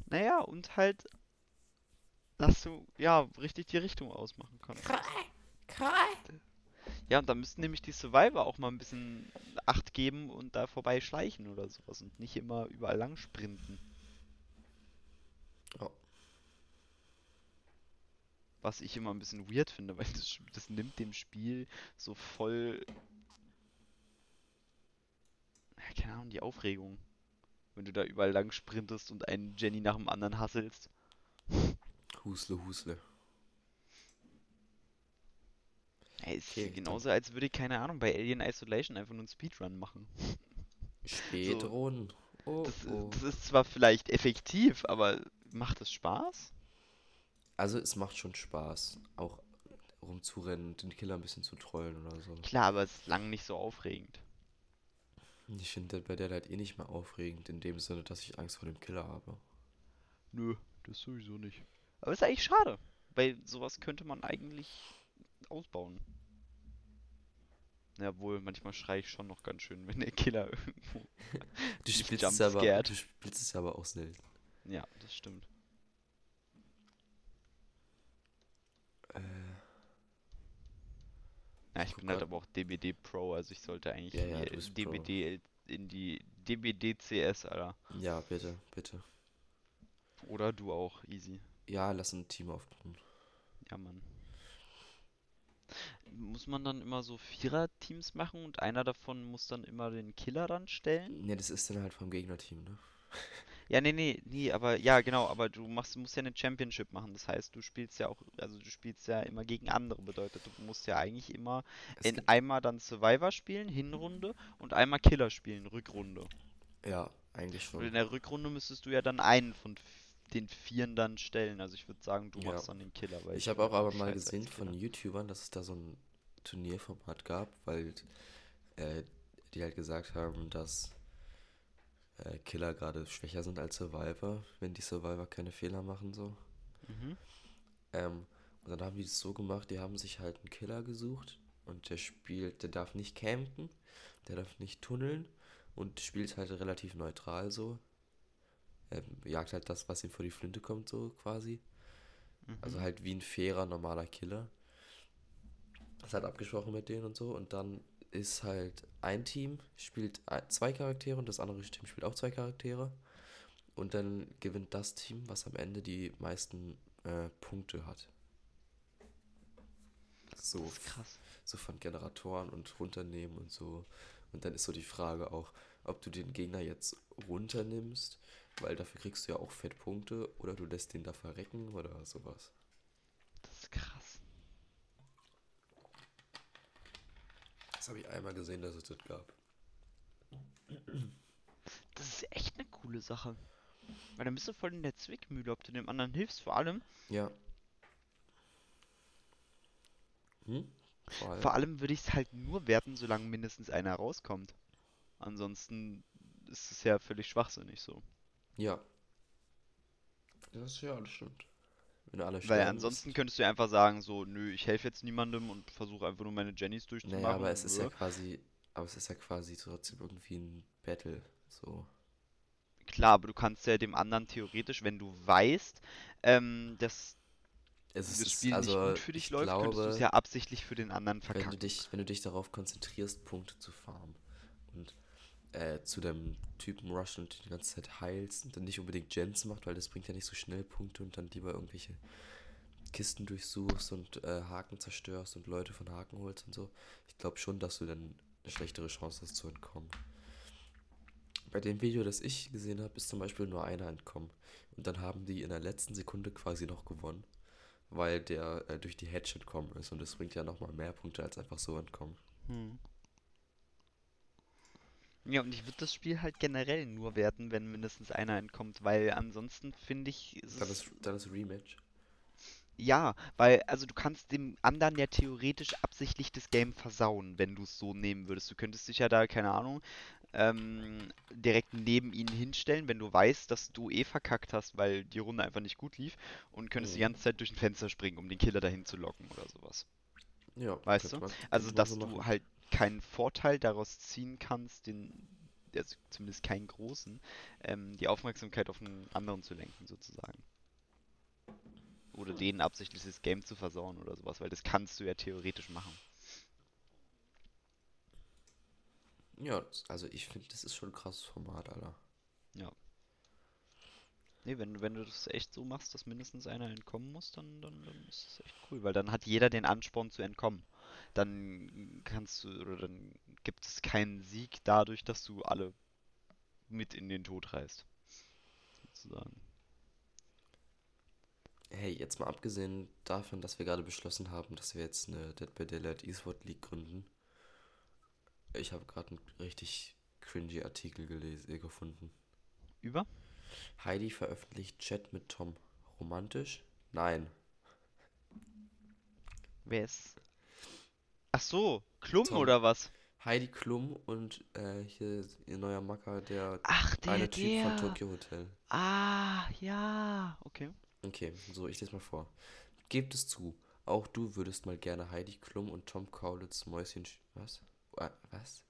naja, und halt, dass du, ja, richtig die Richtung ausmachen kannst. Ja, und da müssten nämlich die Survivor auch mal ein bisschen Acht geben und da vorbei schleichen oder sowas und nicht immer überall lang sprinten. Ja. Was ich immer ein bisschen weird finde, weil das, das nimmt dem Spiel so voll, ja, keine Ahnung, die Aufregung. Wenn du da überall lang sprintest und einen Jenny nach dem anderen hasselst. Husle, Husle. Ey, ist Okay, genauso, als würde ich, keine Ahnung, bei Alien Isolation einfach nur einen Speedrun machen. Spätruhen. Oh, Das, oh. das ist zwar vielleicht effektiv, aber macht es Spaß? Also es macht schon Spaß, auch rumzurennen und den Killer ein bisschen zu trollen oder so. Klar, aber es ist lang nicht so aufregend. Ich finde bei der halt eh nicht mehr aufregend, in dem Sinne, dass ich Angst vor dem Killer habe. Nö, das sowieso nicht. Aber ist eigentlich schade, weil sowas könnte man eigentlich ausbauen. Ja, wohl, manchmal schreie ich schon noch ganz schön, wenn der Killer irgendwo. Du spielst aber, du spielst es aber auch selten. Ja, das stimmt. Äh, Ja, ich guck bin halt aber auch DBD Pro, also ich sollte eigentlich Ja, in ja, bist Pro. DBD in die DBD CS, Alter. ja, bitte, bitte. Oder du auch, easy. Ja, lass ein Team aufbauen. Ja, Mann. Muss man dann immer so Vierer-Teams machen und einer davon muss dann immer den Killer dann stellen? Ne, das ist dann halt vom Gegnerteam, ne? Ja, nee, nee, nee, aber ja, genau, aber du machst, musst ja eine Championship machen. Das heißt, du spielst ja auch, also du spielst ja immer gegen andere. Bedeutet, du musst ja eigentlich immer Es in einmal dann Survivor spielen, Hinrunde, und einmal Killer spielen, Rückrunde. ja, eigentlich Und in schon. der Rückrunde müsstest du ja dann einen von den Vieren dann stellen. Also ich würde sagen, du Ja. machst dann den Killer, weil Ich habe auch aber mal gesehen von. YouTubern, dass es da so ein Turnierformat gab, weil äh, die halt gesagt haben, dass äh, Killer gerade schwächer sind als Survivor, wenn die Survivor keine Fehler machen so. Mhm. Ähm, und dann haben die es so gemacht, die haben sich halt einen Killer gesucht und der spielt, der darf nicht campen, der darf nicht tunneln und spielt halt relativ neutral so. Ähm, jagt halt das, was ihm vor die Flinte kommt, so quasi. Also Mhm. halt wie ein fairer, normaler Killer. Das hat abgesprochen mit denen und so. Und dann ist halt ein Team spielt zwei Charaktere und das andere Team spielt auch zwei Charaktere. Und dann gewinnt das Team, was am Ende die meisten äh, Punkte hat. So, krass. so von Generatoren und runternehmen und so. Und dann ist so die Frage auch, ob du den Gegner jetzt runternimmst, weil dafür kriegst du ja auch fett Punkte, oder du lässt den da verrecken oder sowas. Das ist krass. Das habe ich einmal gesehen, dass es das gab. Das ist echt eine coole Sache. Weil dann bist du voll in der Zwickmühle, ob du dem anderen hilfst. Vor allem, Ja. Hm? Vor allem. vor allem würde ich es halt nur werten, solange mindestens einer rauskommt. Ansonsten ist es ja völlig schwachsinnig so. Ja. Das ist ja, das stimmt. Wenn alle Weil ansonsten ist- könntest du ja einfach sagen, so, nö, ich helfe jetzt niemandem und versuche einfach nur meine Jennys durchzumachen. Naja, aber es ist ja quasi. Aber es ist ja quasi trotzdem irgendwie ein Battle. So. Klar, aber du kannst ja dem anderen theoretisch, wenn du weißt, ähm, dass Es ist, das Spiel also, nicht gut für dich ich läuft, könntest du es glaube, ja absichtlich für den anderen wenn du dich, wenn du dich darauf konzentrierst, Punkte zu farmen und äh, zu dem Typen rushen und die ganze Zeit heilst und dann nicht unbedingt Gens macht, weil das bringt ja nicht so schnell Punkte und dann lieber irgendwelche Kisten durchsuchst und äh, Haken zerstörst und Leute von Haken holst und so. Ich glaube schon, dass du dann eine schlechtere Chance hast zu entkommen. Bei dem Video, das ich gesehen habe, ist zum Beispiel nur einer entkommen. Und dann haben die in der letzten Sekunde quasi noch gewonnen, weil der äh, durch die Hedge entkommen ist. Und das bringt ja nochmal mehr Punkte als einfach so entkommen. Hm. Ja, und ich würde das Spiel halt generell nur werten, wenn mindestens einer entkommt, weil ansonsten finde ich, ist Dann ist, dann ist Rematch. Ja, weil, also du kannst dem anderen ja theoretisch absichtlich das Game versauen, wenn du es so nehmen würdest. Du könntest dich ja da, keine Ahnung, ähm, direkt neben ihnen hinstellen, wenn du weißt, dass du eh verkackt hast, weil die Runde einfach nicht gut lief und könntest die Mhm. ganze Zeit durch ein Fenster springen, um den Killer dahin zu locken oder sowas. Ja, Weißt du? man- Also, dass so du halt keinen Vorteil daraus ziehen kannst, den, also zumindest keinen großen, ähm, die Aufmerksamkeit auf einen anderen zu lenken, sozusagen. Oder denen absichtlich das Game zu versauen oder sowas, weil das kannst du ja theoretisch machen. Ja, also ich finde, das ist schon ein krasses Format, Alter. Nee, wenn, wenn du das echt so machst, dass mindestens einer entkommen muss, dann, dann, dann ist das echt cool, weil dann hat jeder den Ansporn zu entkommen. Dann kannst du, oder dann gibt es keinen Sieg dadurch, dass du alle mit in den Tod reißt. Sozusagen. Hey, jetzt mal abgesehen davon, dass wir gerade beschlossen haben, dass wir jetzt eine Dead by Daylight eSport League gründen. Ich habe gerade einen richtig cringy Artikel gelesen, äh, gefunden. Über? Heidi veröffentlicht Chat mit Tom. Romantisch? Nein. Wer ist. Ach so, Klum Tom. oder was? Heidi Klum und äh, hier ihr neuer Macker, der Ach, der, eine Typ von. Tokyo Hotel. Ah, ja, okay. Okay, so, ich lese mal vor. Gebt es zu, auch du würdest mal gerne Heidi Klum und Tom Kaulitz Mäuschen... sch- Was? Wa- Was?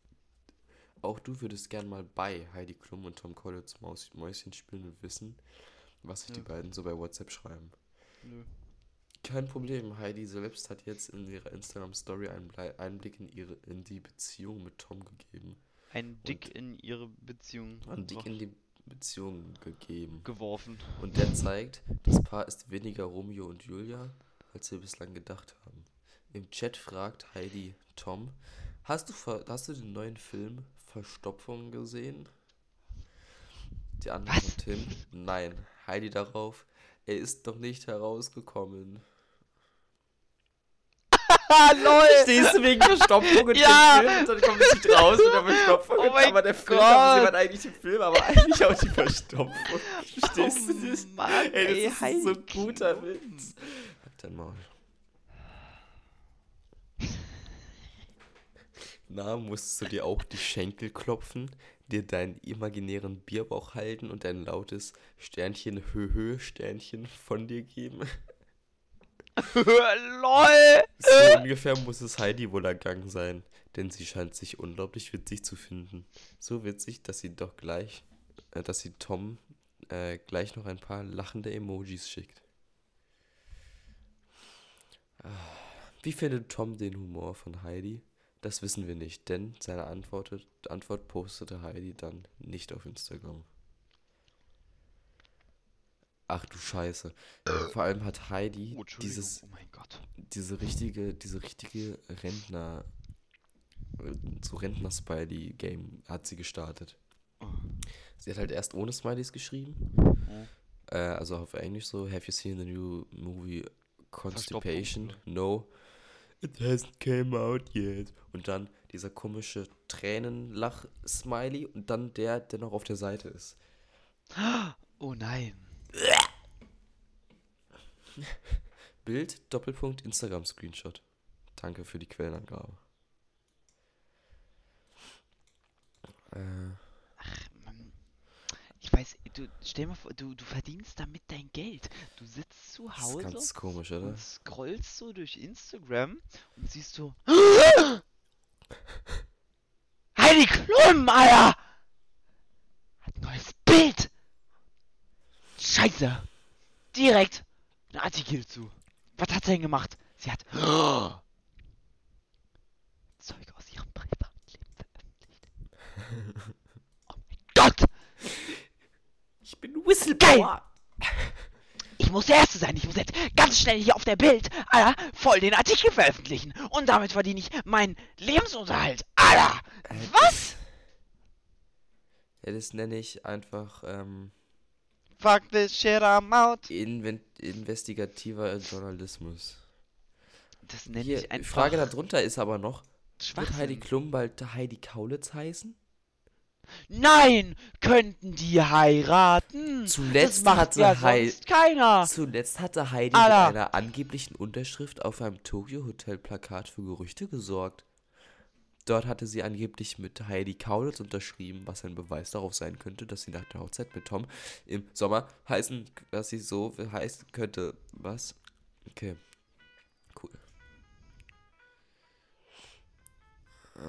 Auch du würdest gern mal bei Heidi Klum und Tom Kaulitz Mäuschen spielen und wissen, was sich die Ja. beiden so bei WhatsApp schreiben. Nö. Kein Problem, Heidi selbst hat jetzt in ihrer Instagram-Story einen Einblick in, ihre, in die Beziehung mit Tom gegeben. Ein Dick in ihre Beziehung Einen Dick in die Beziehung gegeben. geworfen. Und der zeigt, das Paar ist weniger Romeo und Julia, als wir bislang gedacht haben. Im Chat fragt Heidi Tom, hast du, hast du den neuen Film Verstopfung gesehen? Die Antwort Was? Tim, nein. Heidi darauf, er ist noch nicht herausgekommen. Ah, lol! Stehst du wegen Verstopfung und Ja. dem Film und dann kommt es nicht raus und der Verstopfung. Oh mein aber der Film, Gott. aber sie hat eigentlich den Film, aber eigentlich auch die Verstopfung. Verstehst du das? Oh Mann, Ey, das ist Heidi so ein guter. Witz. Halt dein Maul. Na, musstest du dir auch die Schenkel klopfen, dir deinen imaginären Bierbauch halten und ein lautes Sternchen, Höhö, Sternchen von dir geben? lol! So ungefähr muss es Heidi wohl ergangen sein, denn sie scheint sich unglaublich witzig zu finden. So witzig, dass sie doch gleich, äh, dass sie Tom äh, gleich noch ein paar lachende Emojis schickt. Ah, Wie findet Tom den Humor von Heidi? Das wissen wir nicht, denn seine Antwort, Antwort postete Heidi dann nicht auf Instagram. Ach du Scheiße. Vor allem hat Heidi Oh, dieses oh diese richtige, diese richtige Rentner, äh, so Rentner-Smiley-Game hat sie gestartet. Oh. Sie hat halt erst ohne Smileys geschrieben, Mhm. äh, also auf Englisch so, have you seen the new movie Constipation? No. It hasn't came out yet. Und dann dieser komische Tränenlach-Smiley und dann der, der noch auf der Seite ist. Oh nein. Bild, Doppelpunkt, Instagram-Screenshot. Danke für die Quellenangabe. Äh, Mann. Ich weiß, du stell mal vor, du, du verdienst damit dein Geld. Du sitzt zu das ist Hause ganz komisch, oder? und scrollst so durch Instagram und siehst so. Heidi Klum, Alter! Hat ein neues Bild! Scheiße! Direkt ein Artikel zu. Was hat sie denn gemacht? Sie hat Zeug aus ihrem Privatleben veröffentlicht. Oh mein Gott! Ich bin Whistleblower. Ich muss der Erste sein. Ich muss jetzt ganz schnell hier auf der Bild, Alter, voll den Artikel veröffentlichen. Und damit verdiene ich meinen Lebensunterhalt. Alter! Äh, Was? Ja, das nenne ich einfach ähm, Fuck this shit, I'm out. inven investigativer Journalismus. Das nenne Hier, ich einfach Frage darunter ist aber noch, wird Heidi. Klum bald Heidi Kaulitz heißen? Nein! Könnten die heiraten? Zuletzt hatte ja Hei- sonst keiner. Zuletzt hatte Heidi Alter. mit einer angeblichen Unterschrift auf einem Tokyo Hotel Plakat für Gerüchte gesorgt. Dort hatte sie angeblich mit Heidi Kaulitz unterschrieben, was ein Beweis darauf sein könnte, dass sie nach der Hochzeit mit Tom im Sommer heißen, dass sie so heißen könnte. Was? Okay. Cool. Äh,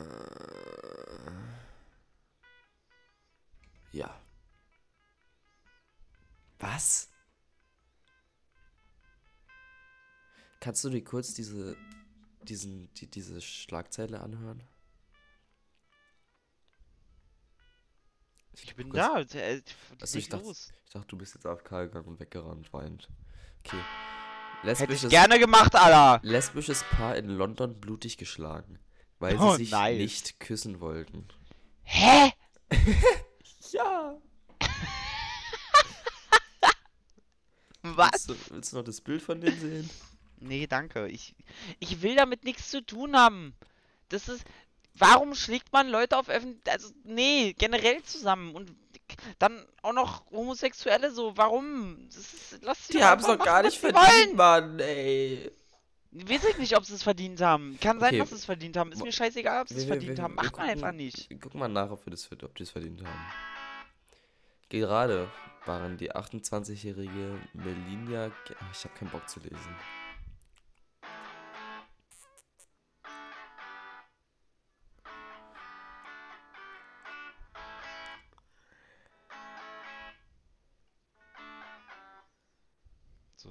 ja. Was? Kannst du dir kurz diese, diesen, die, diese Schlagzeile anhören? Ich bin da. Äh, Also ich dachte, los. ich dachte, du bist jetzt auf Karl gegangen und weggerannt, weint. Okay. Hätte ich Lesbisches, gerne gemacht, Alter. lesbisches Paar in London blutig geschlagen, weil sie Oh, sich nice. nicht küssen wollten. Hä? Ja. Was? Willst du, willst du noch das Bild von denen sehen? Nee, danke. Ich, ich will damit nichts zu tun haben. Das ist. Warum schlägt man Leute auf öffentlich. Also, nee, generell zusammen. Und dann auch noch Homosexuelle so. Warum? Das ist, lass Die haben es doch gar nicht verdient, Mann, ey. Weiß ich nicht, ob sie es verdient haben. Kann sein, Okay. dass sie es verdient haben. Ist mir scheißegal, ob sie es verdient wir- haben. Macht man einfach nicht. Guck mal nach, ob, wir das, ob die es verdient haben. Gerade waren die 28-jährige Melinia. Ach, ich habe keinen Bock zu lesen.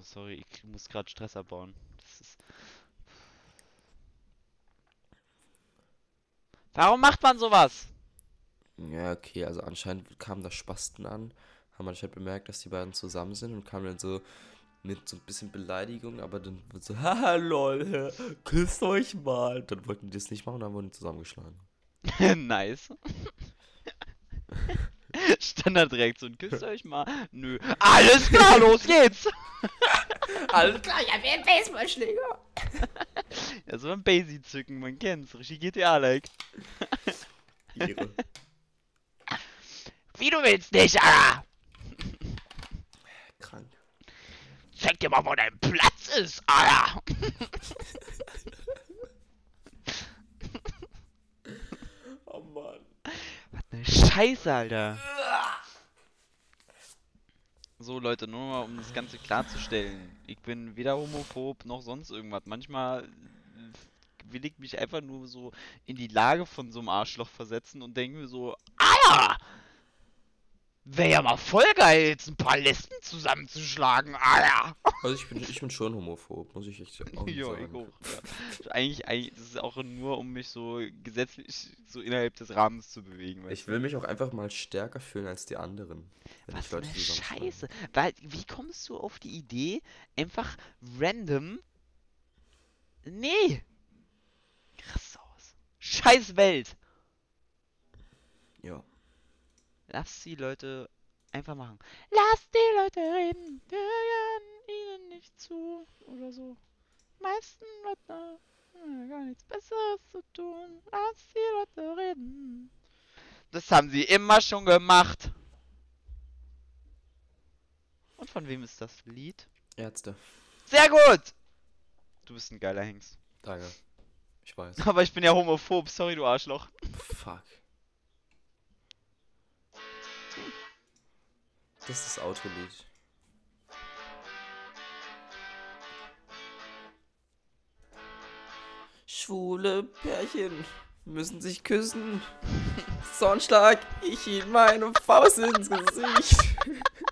Sorry, ich muss gerade Stress abbauen. Das ist. Warum macht man sowas? Ja, okay, also anscheinend kamen da Spasten an, haben anscheinend bemerkt, dass die beiden zusammen sind und kamen dann so mit so ein bisschen Beleidigung, aber dann wird so, haha, lol, küsst euch mal. Dann wollten die das nicht machen, dann wurden die zusammengeschlagen. nice. Standardreaktion, küsst euch mal. Nö. Alles klar, los geht's! Alles klar, ich hab einen Baseballschläger. Ja, so ein Basie zücken, man kennt's. Richtig GTA-like. Wie du willst nicht, Alter! Krank. Zeig dir mal, wo dein Platz ist, Alter! Oh Mann. Ne Scheiße, Alter. So, Leute, nur mal, um das Ganze klarzustellen. Ich bin weder homophob noch sonst irgendwas. Manchmal äh, will ich mich einfach nur so in die Lage von so einem Arschloch versetzen und denke mir so, Alter! Wäre ja mal voll geil, jetzt ein paar Lesben zusammenzuschlagen, Alter! Also ich bin, ich bin schon homophob, muss ich echt auch Ja, ich sagen. auch. Ja. Eigentlich, eigentlich, das ist auch nur, um mich so gesetzlich so innerhalb des Rahmens zu bewegen. Ich will mich auch einfach mal stärker fühlen als die anderen. Was ich Leute eine. Scheiße. Weil, wie kommst du auf die Idee, einfach random. Nee! Krass aus. Scheiß Welt! Ja. Lass die Leute einfach machen. Lass die Leute reden. Wir hören ihnen nicht zu. Oder so. Meisten Leute haben gar nichts Besseres zu tun. Lass die Leute reden. Das haben sie immer schon gemacht. Und von wem ist das Lied? Ärzte. Sehr gut! Du bist ein geiler Hengst. Danke. Ich weiß. Aber ich bin ja homophob. Sorry, du Arschloch. Fuck. Das ist das Autolied. Schwule Pärchen müssen sich küssen. Sonnenschlag, ich ihm meine Faust ins Gesicht.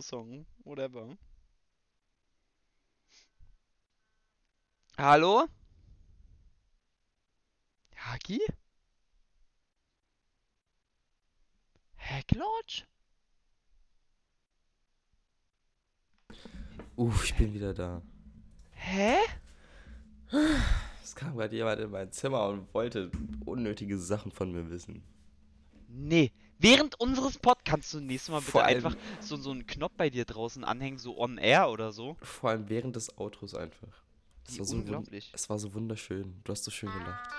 Intro-Outro-Song. Whatever. Hallo? Haki? Hacklodge? Uff, ich bin wieder da. Hä? Es kam gerade jemand in mein Zimmer und wollte unnötige Sachen von mir wissen. Nee. Während unseres Podcasts kannst du nächstes Mal bitte Vor einfach so, so einen Knopf bei dir draußen anhängen, so on air oder so. Vor allem während des Autos einfach. Es Wie war, so es war so wunderschön. Du hast so schön gelacht.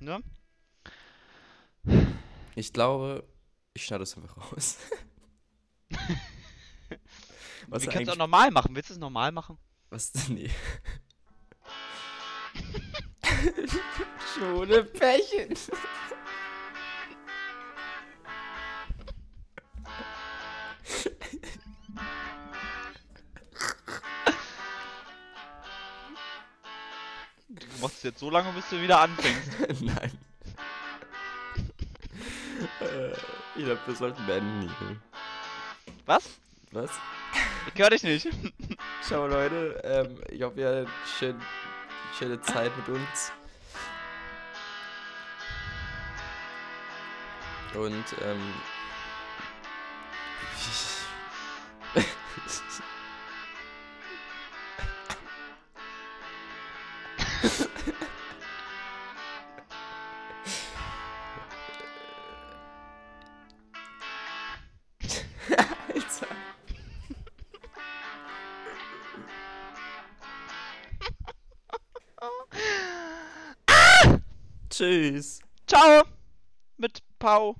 Ne? Ich glaube, ich schneide es einfach raus. Was Wir können es auch normal machen. Willst du es normal machen? Was? Nee. Schone Pärchen. Du machst es jetzt so lange, bis du wieder anfängst. Nein. Äh, ich glaube, wir sollten beenden hier. Was? Was? Ich höre dich nicht. Ciao Leute, ähm, ich hoffe, ihr hattet schön, schöne Zeit mit uns. Und, ähm. Pau.